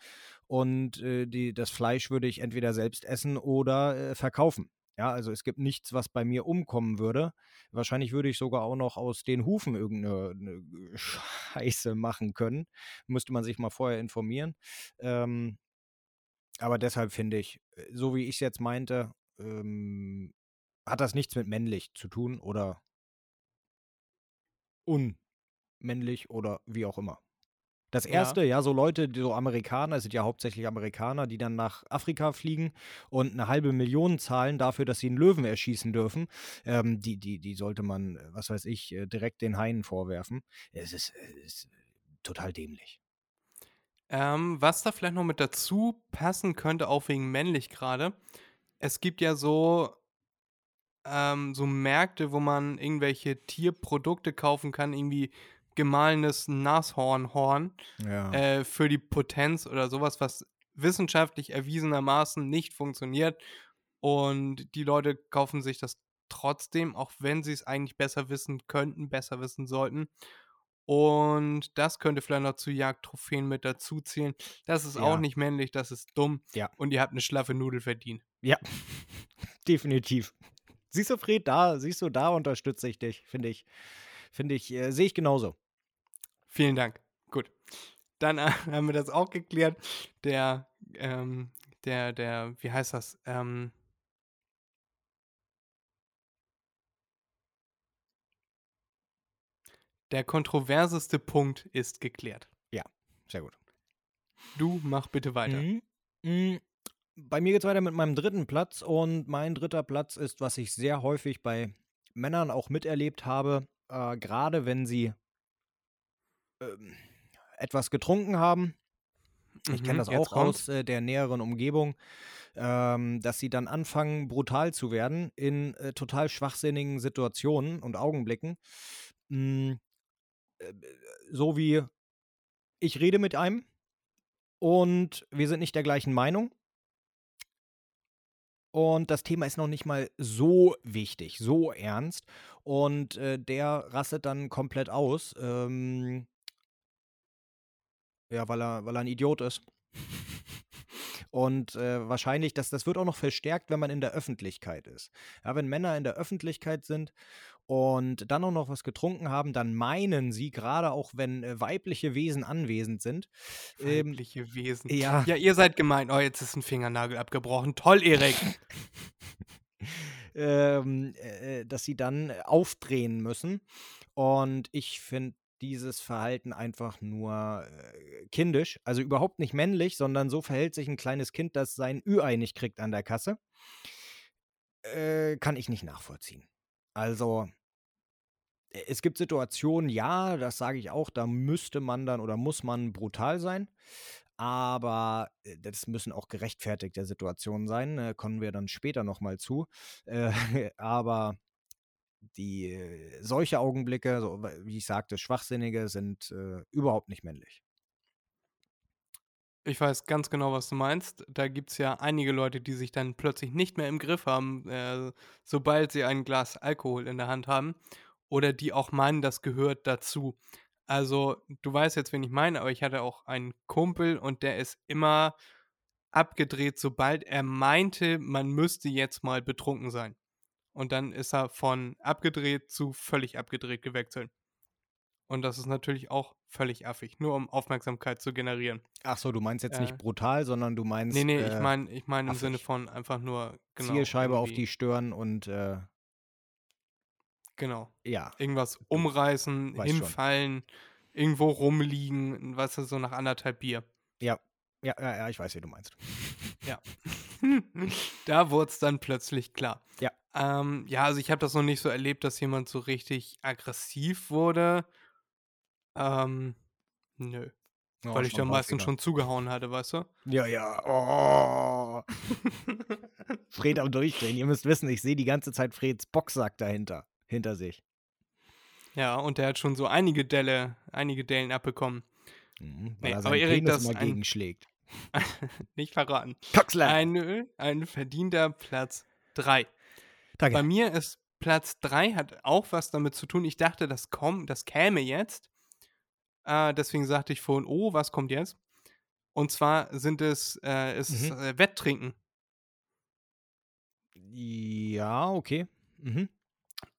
und äh, die, das Fleisch würde ich entweder selbst essen oder äh, verkaufen. Ja, also es gibt nichts, was bei mir umkommen würde. Wahrscheinlich würde ich sogar auch noch aus den Hufen irgendeine Scheiße machen können. Müsste man sich mal vorher informieren. Ähm, aber deshalb finde ich, äh, so wie ich es jetzt meinte, ähm, hat das nichts mit männlich zu tun oder unmännlich oder wie auch immer. Das erste, ja. ja, so Leute, die so Amerikaner, es sind ja hauptsächlich Amerikaner, die dann nach Afrika fliegen und eine halbe Million zahlen dafür, dass sie einen Löwen erschießen dürfen, ähm, die, die, die sollte man, was weiß ich, äh, direkt den Haien vorwerfen. Es ist, es ist total dämlich. Ähm, was da vielleicht noch mit dazu passen könnte, auch wegen männlich gerade, es gibt ja so ähm, so Märkte, wo man irgendwelche Tierprodukte kaufen kann, irgendwie gemahlenes Nashornhorn Ja. äh, für die Potenz oder sowas, was wissenschaftlich erwiesenermaßen nicht funktioniert. Und die Leute kaufen sich das trotzdem, auch wenn sie es eigentlich besser wissen könnten, besser wissen sollten. Und das könnte vielleicht noch zu Jagdtrophäen mit dazu zählen. Das ist auch Ja. nicht männlich, das ist dumm. Ja. Und ihr habt eine schlaffe Nudel verdient. Ja, definitiv. Siehst du, Fred, da, siehst du, da unterstütze ich dich, finde ich. Finde ich, äh, sehe ich genauso. Vielen Dank. Gut. Dann äh, haben wir das auch geklärt. Der, ähm, der, der, wie heißt das? Ähm, der kontroverseste Punkt ist geklärt. Sehr gut. Du mach bitte weiter. Mhm. Mhm. Bei mir geht es weiter mit meinem dritten Platz und mein dritter Platz ist, was ich sehr häufig bei Männern auch miterlebt habe, äh, gerade wenn sie ähm, etwas getrunken haben. Ich kenne Mhm, das jetzt auch aus äh, der näheren Umgebung, ähm, dass sie dann anfangen, brutal zu werden in äh, total schwachsinnigen Situationen und Augenblicken. Mm, äh, so wie ich rede mit einem und wir sind nicht der gleichen Meinung. Und das Thema ist noch nicht mal so wichtig, so ernst. Und äh, der rastet dann komplett aus. Ähm, ja, weil er, weil er ein Idiot ist. Und äh, wahrscheinlich, das, das wird auch noch verstärkt, wenn man in der Öffentlichkeit ist. Ja, wenn Männer in der Öffentlichkeit sind und dann auch noch was getrunken haben, dann meinen sie, gerade auch wenn äh, weibliche Wesen anwesend sind, ähm, Weibliche Wesen. ja, Ja, ihr seid gemeint. Oh, jetzt ist ein Fingernagel abgebrochen. Toll, Erik. ähm, äh, dass sie dann aufdrehen müssen. Und ich finde dieses Verhalten einfach nur äh, kindisch, also überhaupt nicht männlich, sondern so verhält sich ein kleines Kind, das sein Ü-Ei nicht kriegt an der Kasse. Äh, kann ich nicht nachvollziehen. Also, äh, es gibt Situationen, ja, das sage ich auch, da müsste man dann oder muss man brutal sein. Aber äh, das müssen auch gerechtfertigte Situationen sein, äh, kommen wir dann später nochmal zu. Äh, aber die äh, solche Augenblicke, so, wie ich sagte, Schwachsinnige, sind äh, überhaupt nicht männlich. Ich weiß ganz genau, was du meinst. Da gibt es ja einige Leute, die sich dann plötzlich nicht mehr im Griff haben, äh, sobald sie ein Glas Alkohol in der Hand haben. Oder die auch meinen, das gehört dazu. Also, du weißt jetzt, wen ich meine, aber ich hatte auch einen Kumpel und der ist immer abgedreht, sobald er meinte, man müsste jetzt mal betrunken sein. Und dann ist er von abgedreht zu völlig abgedreht gewechselt. Und das ist natürlich auch völlig affig, nur um Aufmerksamkeit zu generieren. Ach so, du meinst jetzt Äh, nicht brutal, sondern du meinst Nee, nee, ich äh, meine ich mein im affig. Sinne von einfach nur, genau. Zielscheibe auf die Stirn und äh, Genau. ja, Irgendwas umreißen, weißt schon. hinfallen, irgendwo rumliegen, was ist so nach anderthalb Bier. ja, ja, ja, ja, ich weiß, wie du meinst. Ja. da wurde es dann plötzlich klar. Ja. Ähm, ja, also ich habe das noch nicht so erlebt, dass jemand so richtig aggressiv wurde. Ähm, nö. Ja, weil ich dann meistens schon zugehauen hatte, weißt du? Ja, ja. Oh. Fred am Durchdrehen. Ihr müsst wissen, ich sehe die ganze Zeit Freds Boxsack dahinter, hinter sich. ja, und der hat schon so einige Delle, einige Dellen abbekommen. Mhm, weil Nee, er aber Erik, das ein- gegenschlägt. nicht verraten. Coxler. Ein, ein verdienter Platz 3. Danke. Bei mir ist Platz 3 hat auch was damit zu tun. Ich dachte, das, komm, das käme jetzt. Äh, deswegen sagte ich vorhin, oh, was kommt jetzt? Und zwar sind es äh, ist, Mhm. äh, Wetttrinken. Ja, okay. Mhm.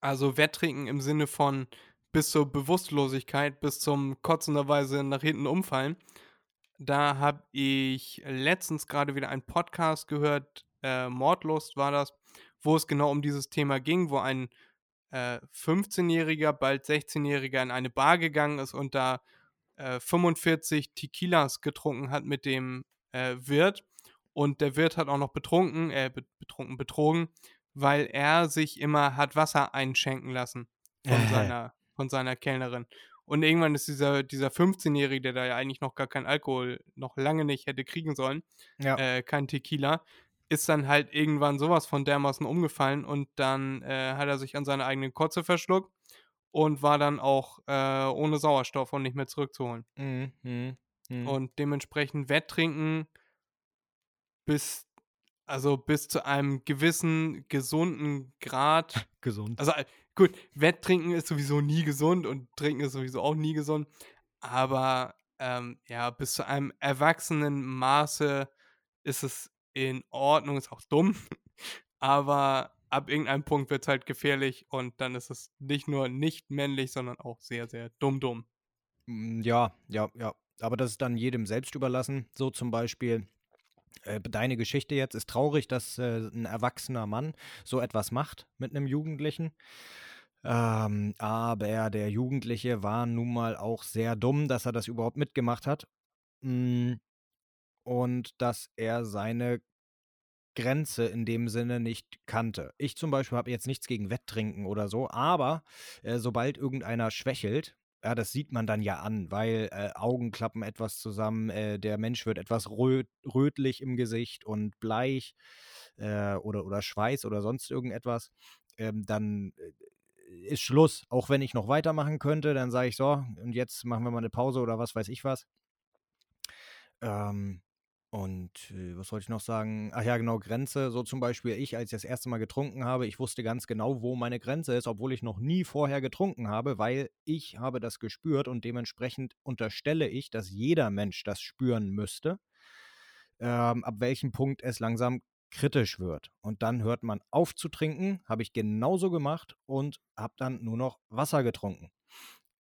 Also Wetttrinken im Sinne von bis zur Bewusstlosigkeit, bis zum kotzenderweise nach hinten umfallen. Da habe ich letztens gerade wieder einen Podcast gehört, äh, Mordlust war das, wo es genau um dieses Thema ging, wo ein äh, 15-Jähriger, bald 16-Jähriger in eine Bar gegangen ist und da äh, 45 Tequilas getrunken hat mit dem äh, Wirt. Und der Wirt hat auch noch betrunken, äh, be betrunken, betrogen, weil er sich immer hat Wasser einschenken lassen von, Äh. seiner, von seiner Kellnerin. Und irgendwann ist dieser, dieser 15-Jährige, der da ja eigentlich noch gar keinen Alkohol, noch lange nicht hätte kriegen sollen, Ja. äh, kein Tequila, ist dann halt irgendwann sowas von dermaßen umgefallen und dann äh, hat er sich an seine eigene Kotze verschluckt und war dann auch äh, ohne Sauerstoff und nicht mehr zurückzuholen. Mhm. Mhm. Mhm. Und dementsprechend Wetttrinken bis, also bis zu einem gewissen gesunden Grad. gesund. Also äh, gut, Wetttrinken ist sowieso nie gesund und Trinken ist sowieso auch nie gesund. Aber ähm, ja, bis zu einem erwachsenen Maße ist es in Ordnung, ist auch dumm. Aber ab irgendeinem Punkt wird es halt gefährlich und dann ist es nicht nur nicht männlich, sondern auch sehr, sehr dumm, dumm. Mm, Ja, ja, ja. Aber das ist dann jedem selbst überlassen. So zum Beispiel, äh, deine Geschichte jetzt ist traurig, dass äh, ein erwachsener Mann so etwas macht mit einem Jugendlichen. Ähm, aber der Jugendliche war nun mal auch sehr dumm, dass er das überhaupt mitgemacht hat. Mm, Und dass er seine Grenze in dem Sinne nicht kannte. Ich zum Beispiel habe jetzt nichts gegen Wetttrinken oder so, aber äh, sobald irgendeiner schwächelt, ja, das sieht man dann ja an, weil äh, Augen klappen etwas zusammen, äh, der Mensch wird etwas rö rötlich im Gesicht und bleich äh, oder, oder Schweiß oder sonst irgendetwas, ähm, dann äh, ist Schluss. Auch wenn ich noch weitermachen könnte, dann sage ich so, und jetzt machen wir mal eine Pause oder was weiß ich was. Ähm, und äh, was wollte ich noch sagen? Ach ja, genau, Grenze. So zum Beispiel ich, als ich das erste Mal getrunken habe, ich wusste ganz genau, wo meine Grenze ist, obwohl ich noch nie vorher getrunken habe, weil ich habe das gespürt und dementsprechend unterstelle ich, dass jeder Mensch das spüren müsste, ähm, ab welchem Punkt es langsam kritisch wird. Und dann hört man auf zu trinken, habe ich genauso gemacht und habe dann nur noch Wasser getrunken.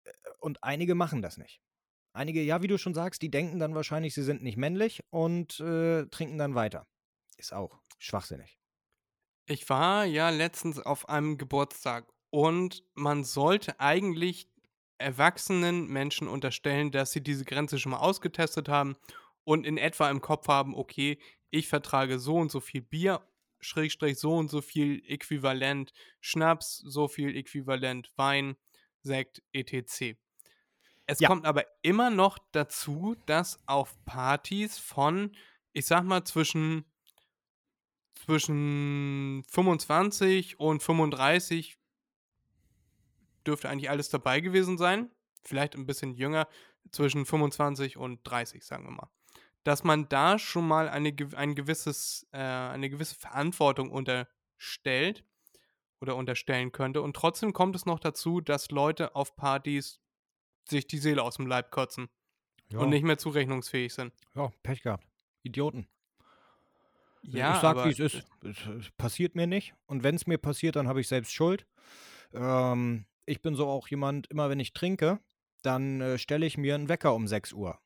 Äh, Und einige machen das nicht. Einige, ja, wie du schon sagst, die denken dann wahrscheinlich, sie sind nicht männlich und äh, trinken dann weiter. Ist auch schwachsinnig. Ich war ja letztens auf einem Geburtstag und man sollte eigentlich erwachsenen Menschen unterstellen, dass sie diese Grenze schon mal ausgetestet haben und in etwa im Kopf haben, okay, ich vertrage so und so viel Bier, Schrägstrich so und so viel Äquivalent Schnaps, so viel Äquivalent Wein, Sekt, etc. Es Ja. kommt aber immer noch dazu, dass auf Partys von, ich sag mal, zwischen zwischen 25 und 35 dürfte eigentlich alles dabei gewesen sein. Vielleicht ein bisschen jünger, zwischen 25 und 30, sagen wir mal. Dass man da schon mal eine, ein gewisses, äh, eine gewisse Verantwortung unterstellt oder unterstellen könnte. Und trotzdem kommt es noch dazu, dass Leute auf Partys sich die Seele aus dem Leib kotzen Ja, und nicht mehr zurechnungsfähig sind. ja Pech gehabt. Idioten. Ja, ich sag, wie es ist. Es, es passiert mir nicht. Und wenn es mir passiert, dann habe ich selbst Schuld. Ähm, ich bin so auch jemand, immer wenn ich trinke, dann äh, stelle ich mir einen Wecker um 6 Uhr.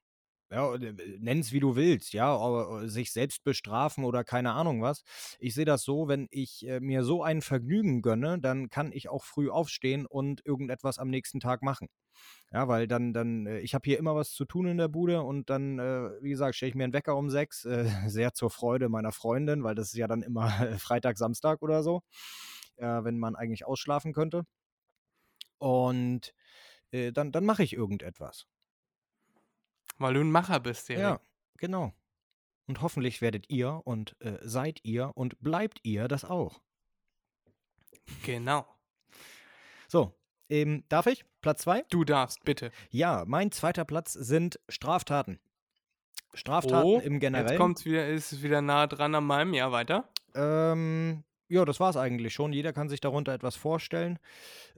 Ja, äh, nenn's wie du willst, ja, aber äh, sich selbst bestrafen oder keine Ahnung was. Ich sehe das so, wenn ich äh, mir so ein Vergnügen gönne, dann kann ich auch früh aufstehen und irgendetwas am nächsten Tag machen. Ja, weil dann, dann, äh, ich habe hier immer was zu tun in der Bude und dann, äh, wie gesagt, stelle ich mir einen Wecker um sechs, äh, sehr zur Freude meiner Freundin, weil das ist ja dann immer Freitag, Samstag oder so, wenn man eigentlich ausschlafen könnte. Und dann, dann mache ich irgendetwas. weil du ein Macher bist, Erik. Ja, genau. Und hoffentlich werdet ihr und äh, seid ihr und bleibt ihr das auch. Genau. So, ähm, darf ich? Platz zwei? Du darfst, bitte. Ja, mein zweiter Platz sind Straftaten. Straftaten Oh, im jetzt Generellen. kommt's wieder, ist es wieder nah dran an meinem Jahr weiter. Ähm, ja, das war es eigentlich schon. Jeder kann sich darunter etwas vorstellen.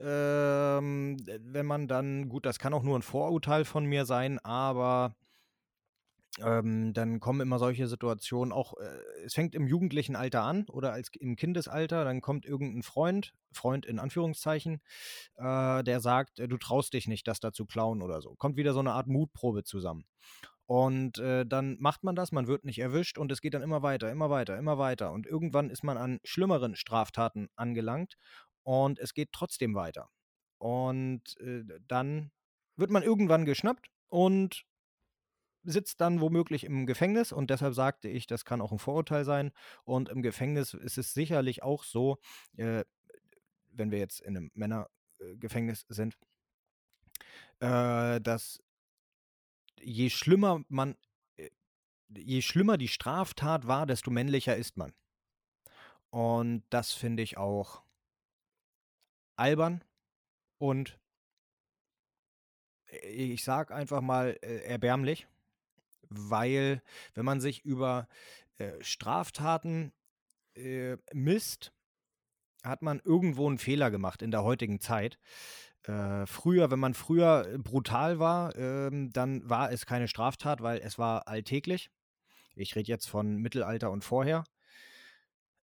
Ähm, wenn man dann, gut, das kann auch nur ein Vorurteil von mir sein, aber ähm, dann kommen immer solche Situationen auch, äh, es fängt im jugendlichen Alter an oder als im Kindesalter, dann kommt irgendein Freund, Freund in Anführungszeichen, äh, der sagt, äh, du traust dich nicht, das da zu klauen oder so. Kommt wieder so eine Art Mutprobe zusammen. Und äh, dann macht man das, man wird nicht erwischt und es geht dann immer weiter, immer weiter, immer weiter. Und irgendwann ist man an schlimmeren Straftaten angelangt und es geht trotzdem weiter. Und äh, dann wird man irgendwann geschnappt und sitzt dann womöglich im Gefängnis und deshalb sagte ich, das kann auch ein Vorurteil sein. Und im Gefängnis ist es sicherlich auch so, äh, wenn wir jetzt in einem Männergefängnis sind, äh, dass je schlimmer man, äh, je schlimmer die Straftat war, desto männlicher ist man. Und das finde ich auch albern und äh, ich sage einfach mal äh, erbärmlich, weil wenn man sich über äh, Straftaten äh, misst, hat man irgendwo einen Fehler gemacht in der heutigen Zeit. Äh, früher, wenn man früher äh, brutal war, ähm, dann war es keine Straftat, weil es war alltäglich. Ich rede jetzt von Mittelalter und vorher.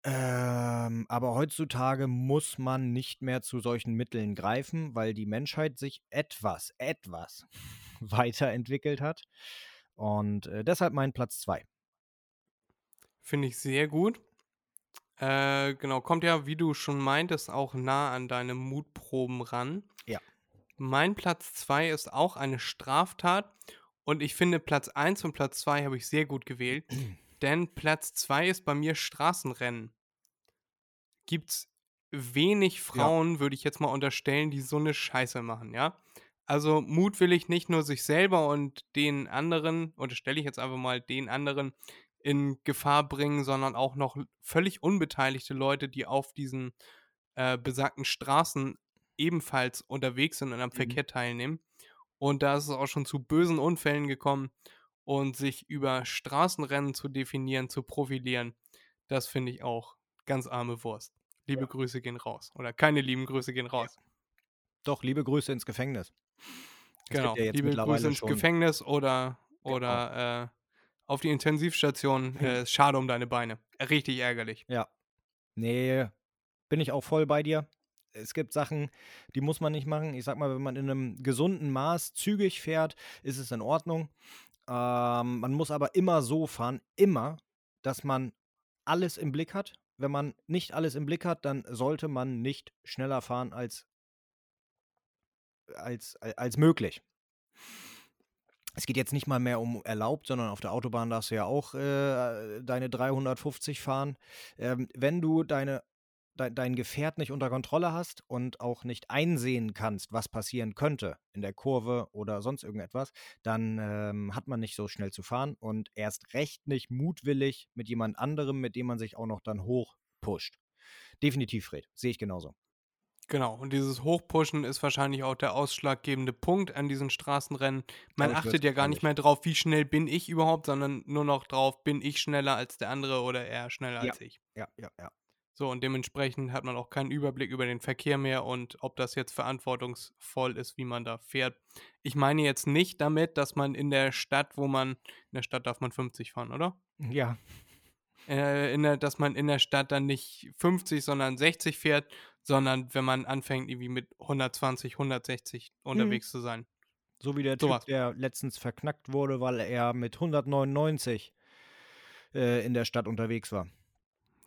Ähm, aber heutzutage muss man nicht mehr zu solchen Mitteln greifen, weil die Menschheit sich etwas, etwas weiterentwickelt hat. Und äh, deshalb mein Platz 2. Finde ich sehr gut. Äh, genau, kommt ja, wie du schon meintest, auch nah an deine Mutproben ran. Ja. Mein Platz 2 ist auch eine Straftat und ich finde Platz 1 und Platz 2 habe ich sehr gut gewählt, denn Platz 2 ist bei mir Straßenrennen. Gibt's wenig Frauen, würde ich jetzt mal unterstellen, die so eine Scheiße machen, ja? Also mutwillig nicht nur sich selber und den anderen, unterstelle ich jetzt einfach mal den anderen, in Gefahr bringen, sondern auch noch völlig unbeteiligte Leute, die auf diesen äh, besagten Straßen ebenfalls unterwegs sind und am Mhm. Verkehr teilnehmen. Und da ist es auch schon zu bösen Unfällen gekommen und sich über Straßenrennen zu definieren, zu profilieren, das finde ich auch ganz arme Wurst. Liebe Grüße gehen raus. Oder keine lieben Grüße gehen raus. Doch, liebe Grüße ins Gefängnis. Genau. ja Liebe Grüße ins schon, Gefängnis oder, Genau. oder äh, auf die Intensivstation. Äh, schade um deine Beine. Richtig ärgerlich. Ja. Nee, bin ich auch voll bei dir. Es gibt Sachen, die muss man nicht machen. Ich sag mal, wenn man in einem gesunden Maß zügig fährt, ist es in Ordnung. Ähm, man muss aber immer so fahren, immer, dass man alles im Blick hat. Wenn man nicht alles im Blick hat, dann sollte man nicht schneller fahren als, als, als möglich. Es geht jetzt nicht mal mehr um erlaubt, sondern auf der Autobahn darfst du ja auch äh, deine 350 fahren. Ähm, wenn du deine, de, dein Gefährt nicht unter Kontrolle hast und auch nicht einsehen kannst, was passieren könnte in der Kurve oder sonst irgendetwas, dann ähm, hat man nicht so schnell zu fahren und erst recht nicht mutwillig mit jemand anderem, mit dem man sich auch noch dann hochpusht. Definitiv, Fred. Sehe ich genauso. Genau, und dieses Hochpushen ist wahrscheinlich auch der ausschlaggebende Punkt an diesen Straßenrennen. Man achtet ja gar nicht mehr drauf, wie schnell bin ich überhaupt, sondern nur noch drauf, bin ich schneller als der andere oder er schneller Ja. als ich. Ja, ja, ja. So, und dementsprechend hat man auch keinen Überblick über den Verkehr mehr und ob das jetzt verantwortungsvoll ist, wie man da fährt. Ich meine jetzt nicht damit, dass man in der Stadt, wo man, in der Stadt darf man 50 fahren, oder? Ja, Äh, der, dass man in der Stadt dann nicht 50, sondern 60 fährt, sondern wenn man anfängt, irgendwie mit 120, 160 unterwegs zu sein. so wie der Sowas. Typ, der letztens verknackt wurde, weil er mit 199 äh, in der Stadt unterwegs war.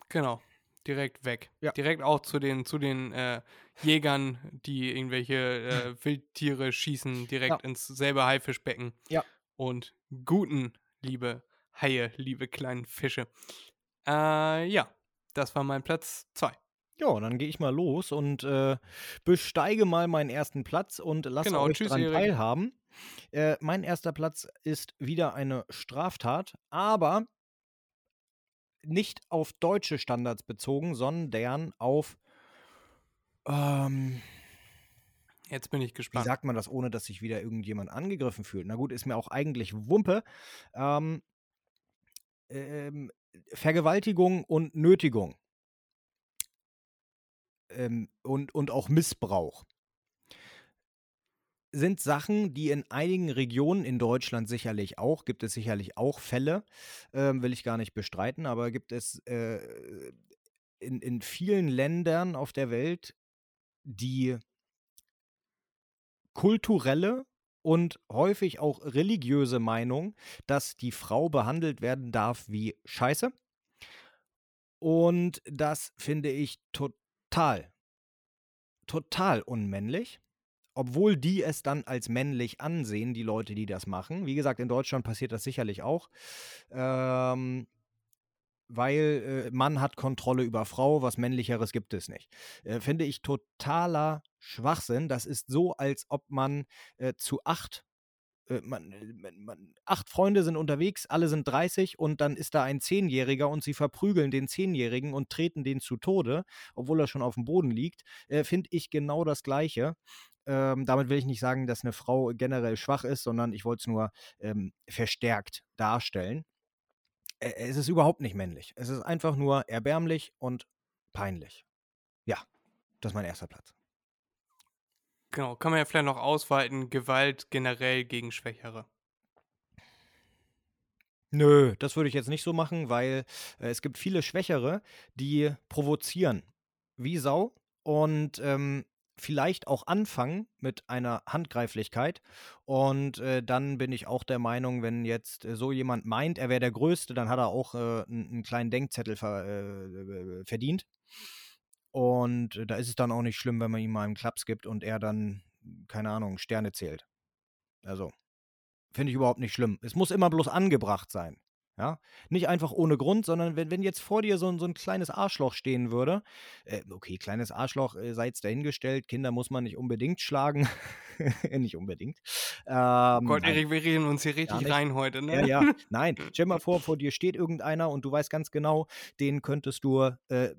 Genau. Direkt weg. Ja. Direkt auch zu den, zu den äh, Jägern, die irgendwelche äh, Wildtiere schießen, direkt Ja. ins selbe Haifischbecken. Ja. Und guten, liebe Haie, liebe kleinen Fische. Äh, ja, das war mein Platz 2. Ja, dann gehe ich mal los und äh, besteige mal meinen ersten Platz und lasse Genau, euch tschüss, dran Erik. teilhaben. Äh, mein erster Platz ist wieder eine Straftat, aber nicht auf deutsche Standards bezogen, sondern auf, ähm, Jetzt bin ich wie gespannt. sagt man das, ohne dass sich wieder irgendjemand angegriffen fühlt? Na gut, ist mir auch eigentlich Wumpe. Ähm, ähm, Vergewaltigung und Nötigung ähm, und, und auch Missbrauch sind Sachen, die in einigen Regionen in Deutschland sicherlich auch, gibt es sicherlich auch Fälle, ähm, will ich gar nicht bestreiten, aber gibt es äh, in, in vielen Ländern auf der Welt die kulturelle und häufig auch religiöse Meinung, dass die Frau behandelt werden darf wie Scheiße. Und das finde ich total, total unmännlich obwohl die es dann als männlich ansehen, die Leute, die das machen. Wie gesagt, in Deutschland passiert das sicherlich auch. Ähm, weil äh, Mann hat Kontrolle über Frau, was männlicheres gibt es nicht. Äh, finde ich totaler Schwachsinn. Das ist so, als ob man äh, zu acht man, äh, man, man, acht Freunde sind unterwegs, alle sind 30 und dann ist da ein Zehnjähriger und sie verprügeln den Zehnjährigen und treten den zu Tode, obwohl er schon auf dem Boden liegt, äh, finde ich genau das Gleiche. Ähm, damit will ich nicht sagen, dass eine Frau generell schwach ist, sondern ich wollte es nur ähm, verstärkt darstellen. Äh, es ist überhaupt nicht männlich. Es ist einfach nur erbärmlich und peinlich. Ja, das ist mein erster Platz. Genau, kann man ja vielleicht noch ausweiten, Gewalt generell gegen Schwächere. Nö, das würde ich jetzt nicht so machen, weil äh, es gibt viele Schwächere, die provozieren wie Sau und ähm, vielleicht auch anfangen mit einer Handgreiflichkeit. Und äh, dann bin ich auch der Meinung, wenn jetzt äh, so jemand meint, er wäre der Größte, dann hat er auch äh, einen kleinen Denkzettel ver äh, verdient. Und äh, da ist es dann auch nicht schlimm, wenn man ihm mal einen Klaps gibt und er dann, keine Ahnung, Sterne zählt. Also, finde ich überhaupt nicht schlimm. Es muss immer bloß angebracht sein. Ja, nicht einfach ohne Grund, sondern wenn, wenn jetzt vor dir so, so ein kleines Arschloch stehen würde, äh, okay, kleines Arschloch, äh, sei jetzt dahingestellt, Kinder muss man nicht unbedingt schlagen. nicht unbedingt. Ähm, Gott, Erik, wir reden uns hier richtig rein heute, ne? Ja, ja, nein. Stell mal vor, vor dir steht irgendeiner und du weißt ganz genau, den könntest du äh,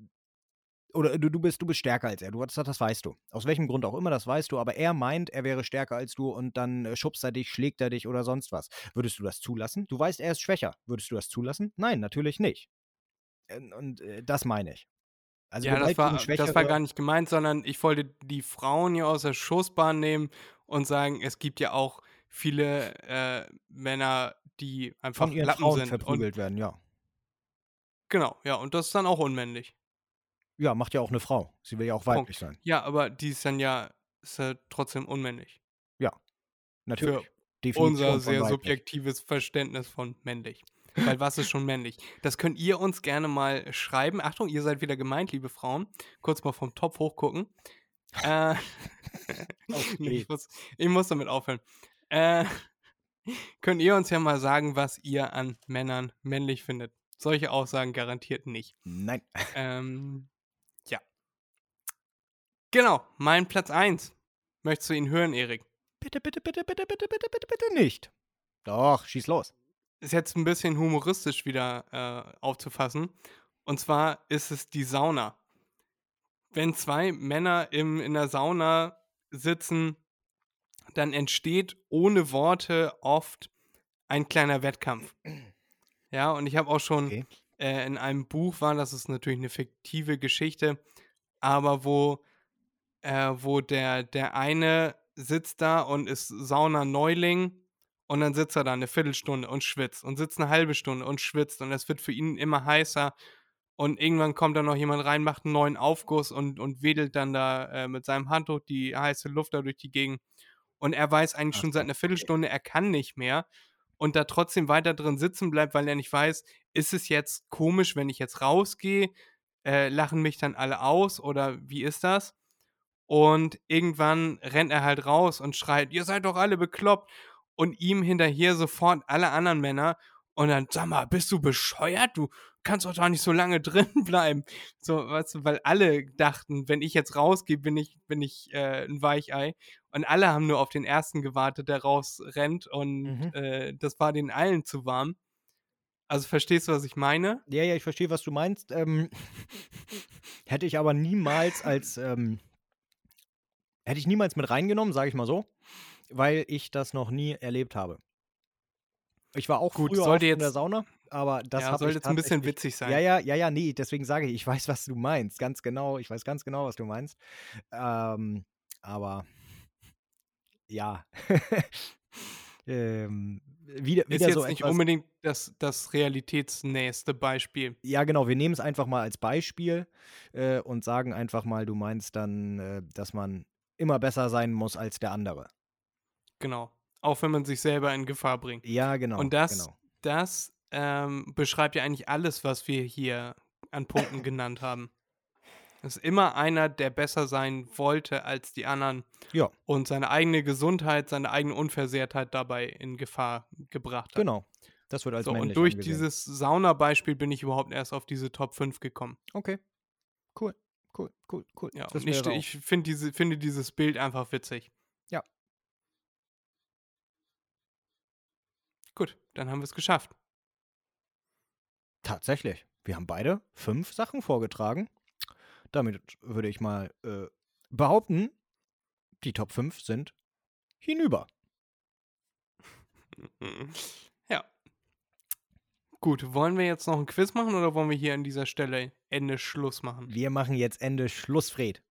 oder du, du, bist, du bist stärker als er. Du, das, das weißt du. Aus welchem Grund auch immer, das weißt du. Aber er meint, er wäre stärker als du und dann äh, schubst er dich, schlägt er dich oder sonst was. Würdest du das zulassen? Du weißt, er ist schwächer. Würdest du das zulassen? Nein, natürlich nicht. Und, und äh, das meine ich. Also ja, das war, das war gar nicht gemeint, sondern ich wollte die Frauen hier aus der Schussbahn nehmen und sagen, es gibt ja auch viele äh, Männer, die einfach von ihren Lappen Frauen sind verprügelt werden, ja. Genau, ja, und das ist dann auch unmännlich. Ja, macht ja auch eine Frau. Sie will ja auch weiblich Punkt. sein. Ja, aber die ist dann ja, ist ja trotzdem unmännlich. Ja, natürlich. Für unser sehr subjektives Verständnis von männlich. Weil was ist schon männlich? Das könnt ihr uns gerne mal schreiben. Achtung, ihr seid wieder gemeint, liebe Frauen. Kurz mal vom Topf hochgucken. äh, ich, muss, ich, muss, damit aufhören. Äh, könnt ihr uns ja mal sagen, was ihr an Männern männlich findet? Solche Aussagen garantiert nicht. Nein. Ähm, Genau, mein Platz 1. Möchtest du ihn hören, Erik? Bitte, bitte, bitte, bitte, bitte, bitte, bitte, bitte nicht. Doch, schieß los. Ist jetzt ein bisschen humoristisch wieder äh, aufzufassen. Und zwar ist es die Sauna. Wenn zwei Männer im, in der Sauna sitzen, dann entsteht ohne Worte oft ein kleiner Wettkampf. Ja, und ich habe auch schon okay. äh, in einem Buch war, das ist natürlich eine fiktive Geschichte, aber wo äh, wo der, der eine sitzt da und ist Sauna-Neuling und dann sitzt er da eine Viertelstunde und schwitzt und sitzt eine halbe Stunde und schwitzt und es wird für ihn immer heißer und irgendwann kommt da noch jemand rein, macht einen neuen Aufguss und, und wedelt dann da äh, mit seinem Handtuch die heiße Luft da durch die Gegend und er weiß eigentlich schon seit einer Viertelstunde, er kann nicht mehr und da trotzdem weiter drin sitzen bleibt, weil er nicht weiß, ist es jetzt komisch, wenn ich jetzt rausgehe, äh, lachen mich dann alle aus oder wie ist das? Und irgendwann rennt er halt raus und schreit, ihr seid doch alle bekloppt. Und ihm hinterher sofort alle anderen Männer. Und dann, sag mal, bist du bescheuert? Du kannst doch da nicht so lange drin bleiben. So, weißt du, weil alle dachten, wenn ich jetzt rausgehe, bin ich, bin ich äh, ein Weichei. Und alle haben nur auf den ersten gewartet, der rausrennt. Und mhm. äh, das war den allen zu warm. Also verstehst du, was ich meine? Ja, ja, ich verstehe, was du meinst. Ähm, hätte ich aber niemals als ähm, Hätte ich niemals mit reingenommen, sage ich mal so, weil ich das noch nie erlebt habe. Ich war auch Gut, früher sollte in jetzt, der Sauna. aber das ja, habe soll ich jetzt ein bisschen witzig sein. Ja, ja, ja, ja, nee, deswegen sage ich, ich weiß, was du meinst, ganz genau. Ich weiß ganz genau, was du meinst. Ähm, aber ja. ähm, wieder, Ist wieder jetzt so nicht etwas. unbedingt das, das realitätsnächste Beispiel. Ja, genau, wir nehmen es einfach mal als Beispiel äh, und sagen einfach mal, du meinst dann, äh, dass man immer besser sein muss als der andere. Genau. Auch wenn man sich selber in Gefahr bringt. Ja, genau. Und das, genau. das ähm, beschreibt ja eigentlich alles, was wir hier an Punkten genannt haben. Es ist immer einer, der besser sein wollte als die anderen Ja, und seine eigene Gesundheit, seine eigene Unversehrtheit dabei in Gefahr gebracht hat. genau. Das wird als So, und männlich durch angesehen. dieses Sauna-Beispiel bin ich überhaupt erst auf diese Top 5 gekommen. Okay. Cool, cool, cool, cool. Ja, das ich, ich find diese, finde dieses Bild einfach witzig. Ja. Gut, dann haben wir es geschafft. Tatsächlich. Wir haben beide fünf Sachen vorgetragen. Damit würde ich mal äh, behaupten, die Top 5 sind hinüber. Gut, wollen wir jetzt noch ein Quiz machen oder wollen wir hier an dieser Stelle Ende Schluss machen? Wir machen jetzt Ende Schluss, Fred.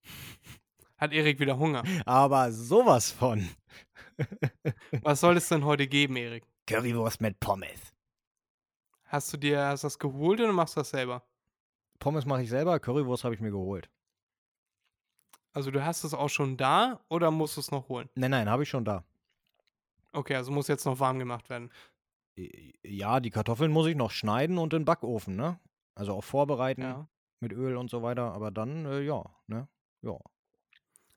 Hat Erik wieder Hunger? Aber sowas von Was soll es denn heute geben, Erik? Currywurst mit Pommes. Hast du dir hast das geholt oder machst du das selber? Pommes mache ich selber, Currywurst habe ich mir geholt. Also du hast es auch schon da oder musst du es noch holen? Nein, nein, habe ich schon da. Okay, also muss jetzt noch warm gemacht werden. Ja, die Kartoffeln muss ich noch schneiden und in den Backofen, ne? Also auch vorbereiten Ja. mit Öl und so weiter. Aber dann, äh, ja, ne? Ja.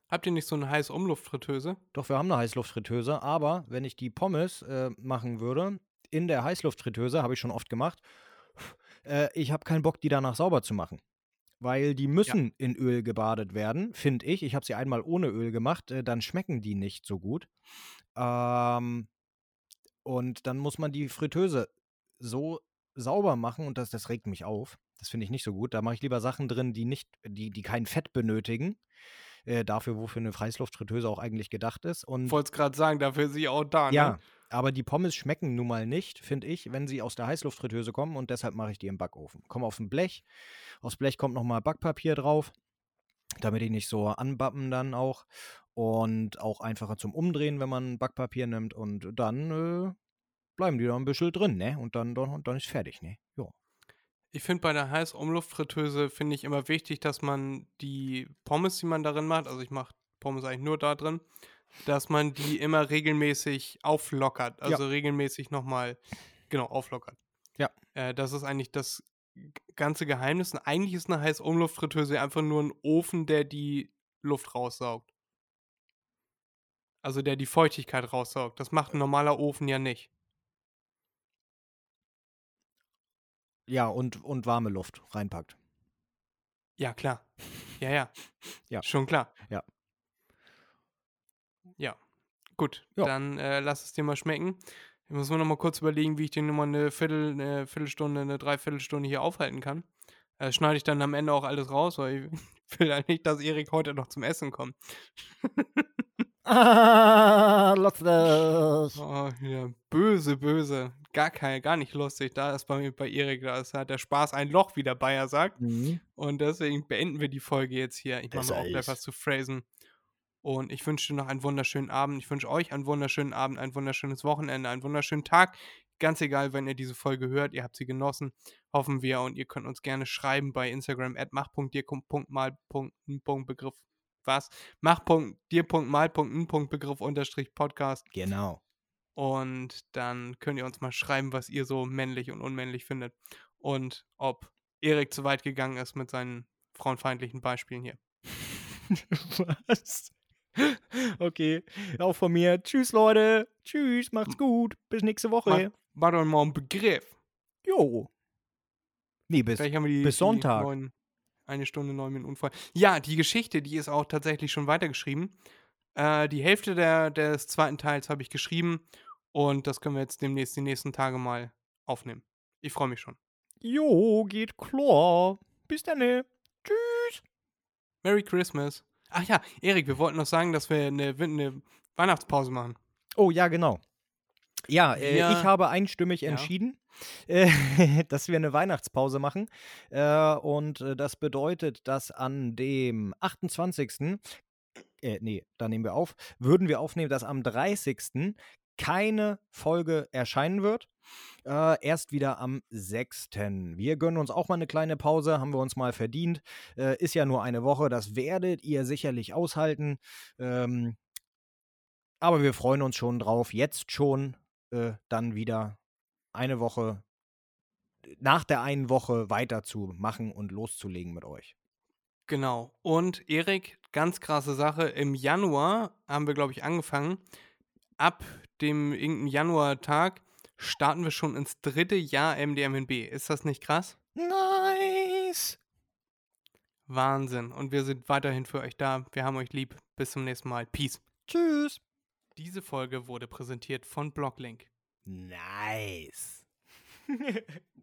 Habt ihr nicht so eine heiße Umluftfritteuse? Doch, wir haben eine Heißluftfritteuse, aber wenn ich die Pommes äh, machen würde, in der Heißluftfritteuse, habe ich schon oft gemacht, äh, ich habe keinen Bock, die danach sauber zu machen. Weil die müssen in Öl gebadet werden, finde ich. Ich habe sie einmal ohne Öl gemacht, äh, dann schmecken die nicht so gut. Ähm, und dann muss man die Fritteuse so sauber machen und das, das regt mich auf. Das finde ich nicht so gut. Da mache ich lieber Sachen drin, die nicht, die, die kein Fett benötigen. Äh, dafür, wofür eine Heißluftfritteuse auch eigentlich gedacht ist. Und Ich wollte es gerade sagen, dafür ist sie auch da, ne? ja, aber die Pommes schmecken nun mal nicht, finde ich, wenn sie aus der Heißluftfritteuse kommen und deshalb mache ich die im Backofen. Kommen auf ein Blech. Aufs Blech kommt nochmal Backpapier drauf, damit die nicht so anbappen dann auch. Und auch einfacher zum Umdrehen, wenn man Backpapier nimmt. Und dann äh, bleiben die da ein bisschen drin, ne? Und dann, dann, dann ist fertig, ne? Ja. Ich finde bei der Heißumluftfritteuse finde ich immer wichtig, dass man die Pommes, die man darin macht, also ich mache Pommes eigentlich nur da drin, dass man die immer regelmäßig auflockert. Also regelmäßig nochmal, genau, auflockert. Ja. Äh, das ist eigentlich das ganze Geheimnis. Und eigentlich ist eine Heißumluftfritteuse einfach nur ein Ofen, der die Luft raussaugt. Also der die Feuchtigkeit raussaugt. Das macht ein normaler Ofen ja nicht. Ja, und, und warme Luft reinpackt. Ja, klar. Ja, ja. Ja. Schon klar. Ja. Ja. Gut, Ja. dann äh, lass es dir mal schmecken. Ich muss mir noch mal kurz überlegen, wie ich den nur mal eine, Viertel, eine Viertelstunde, eine Dreiviertelstunde hier aufhalten kann. Äh, schneide ich dann am Ende auch alles raus, weil ich will ja nicht, dass Erik heute noch zum Essen kommt. Ah, lustig. Oh, ja, böse, böse. Gar kein, gar nicht lustig. Da ist bei, bei Erik, da ist halt der Spaß ein Loch, wie der Bayer sagt. Mhm. Und deswegen beenden wir die Folge jetzt hier. Ich mache mir auch gleich was zu phrasen. Und ich wünsche dir noch einen wunderschönen Abend. Ich wünsche euch einen wunderschönen Abend, ein wunderschönes Wochenende, einen wunderschönen Tag. Ganz egal, wenn ihr diese Folge hört, ihr habt sie genossen, hoffen wir. Und ihr könnt uns gerne schreiben bei Instagram at mach.dir.mal.begriff. Was? Mach.dir.mal.begriff unterstrich Podcast. Genau. Und dann könnt ihr uns mal schreiben, was ihr so männlich und unmännlich findet. Und ob Erik zu weit gegangen ist mit seinen frauenfeindlichen Beispielen hier. Was? Okay, auch von mir. Tschüss, Leute. Tschüss, macht's gut. Bis nächste Woche. War doch mal ein Begriff. Jo. Nee, bis. Bis Sonntag. Eine Stunde, neun Minuten voll. Ja, die Geschichte, die ist auch tatsächlich schon weitergeschrieben. Äh, die Hälfte der, des zweiten Teils habe ich geschrieben. Und das können wir jetzt demnächst die nächsten Tage mal aufnehmen. Ich freue mich schon. Jo, geht klar. Bis dann. ne? Tschüss. Merry Christmas. Ach ja, Erik, wir wollten noch sagen, dass wir eine, eine Weihnachtspause machen. Oh, ja, genau. Ja, äh, Wir- ich habe einstimmig Ja. entschieden, äh, dass wir eine Weihnachtspause machen. Äh, und äh, das bedeutet, dass an dem 28. Äh, nee, da nehmen wir auf, würden wir aufnehmen, dass am 30. keine Folge erscheinen wird. Äh, erst wieder am 6. Wir gönnen uns auch mal eine kleine Pause, haben wir uns mal verdient. Äh, ist ja nur eine Woche, das werdet ihr sicherlich aushalten. Ähm, aber wir freuen uns schon drauf, jetzt schon äh, dann wieder eine Woche, nach der einen Woche weiterzumachen und loszulegen mit euch. Genau. Und Erik, ganz krasse Sache. Im Januar haben wir, glaube ich, angefangen. Ab dem irgendeinem Januartag starten wir schon ins dritte Jahr MDMNB. Ist das nicht krass? Nice! Wahnsinn. Und wir sind weiterhin für euch da. Wir haben euch lieb. Bis zum nächsten Mal. Peace. Tschüss! Diese Folge wurde präsentiert von Blocklink. Nice!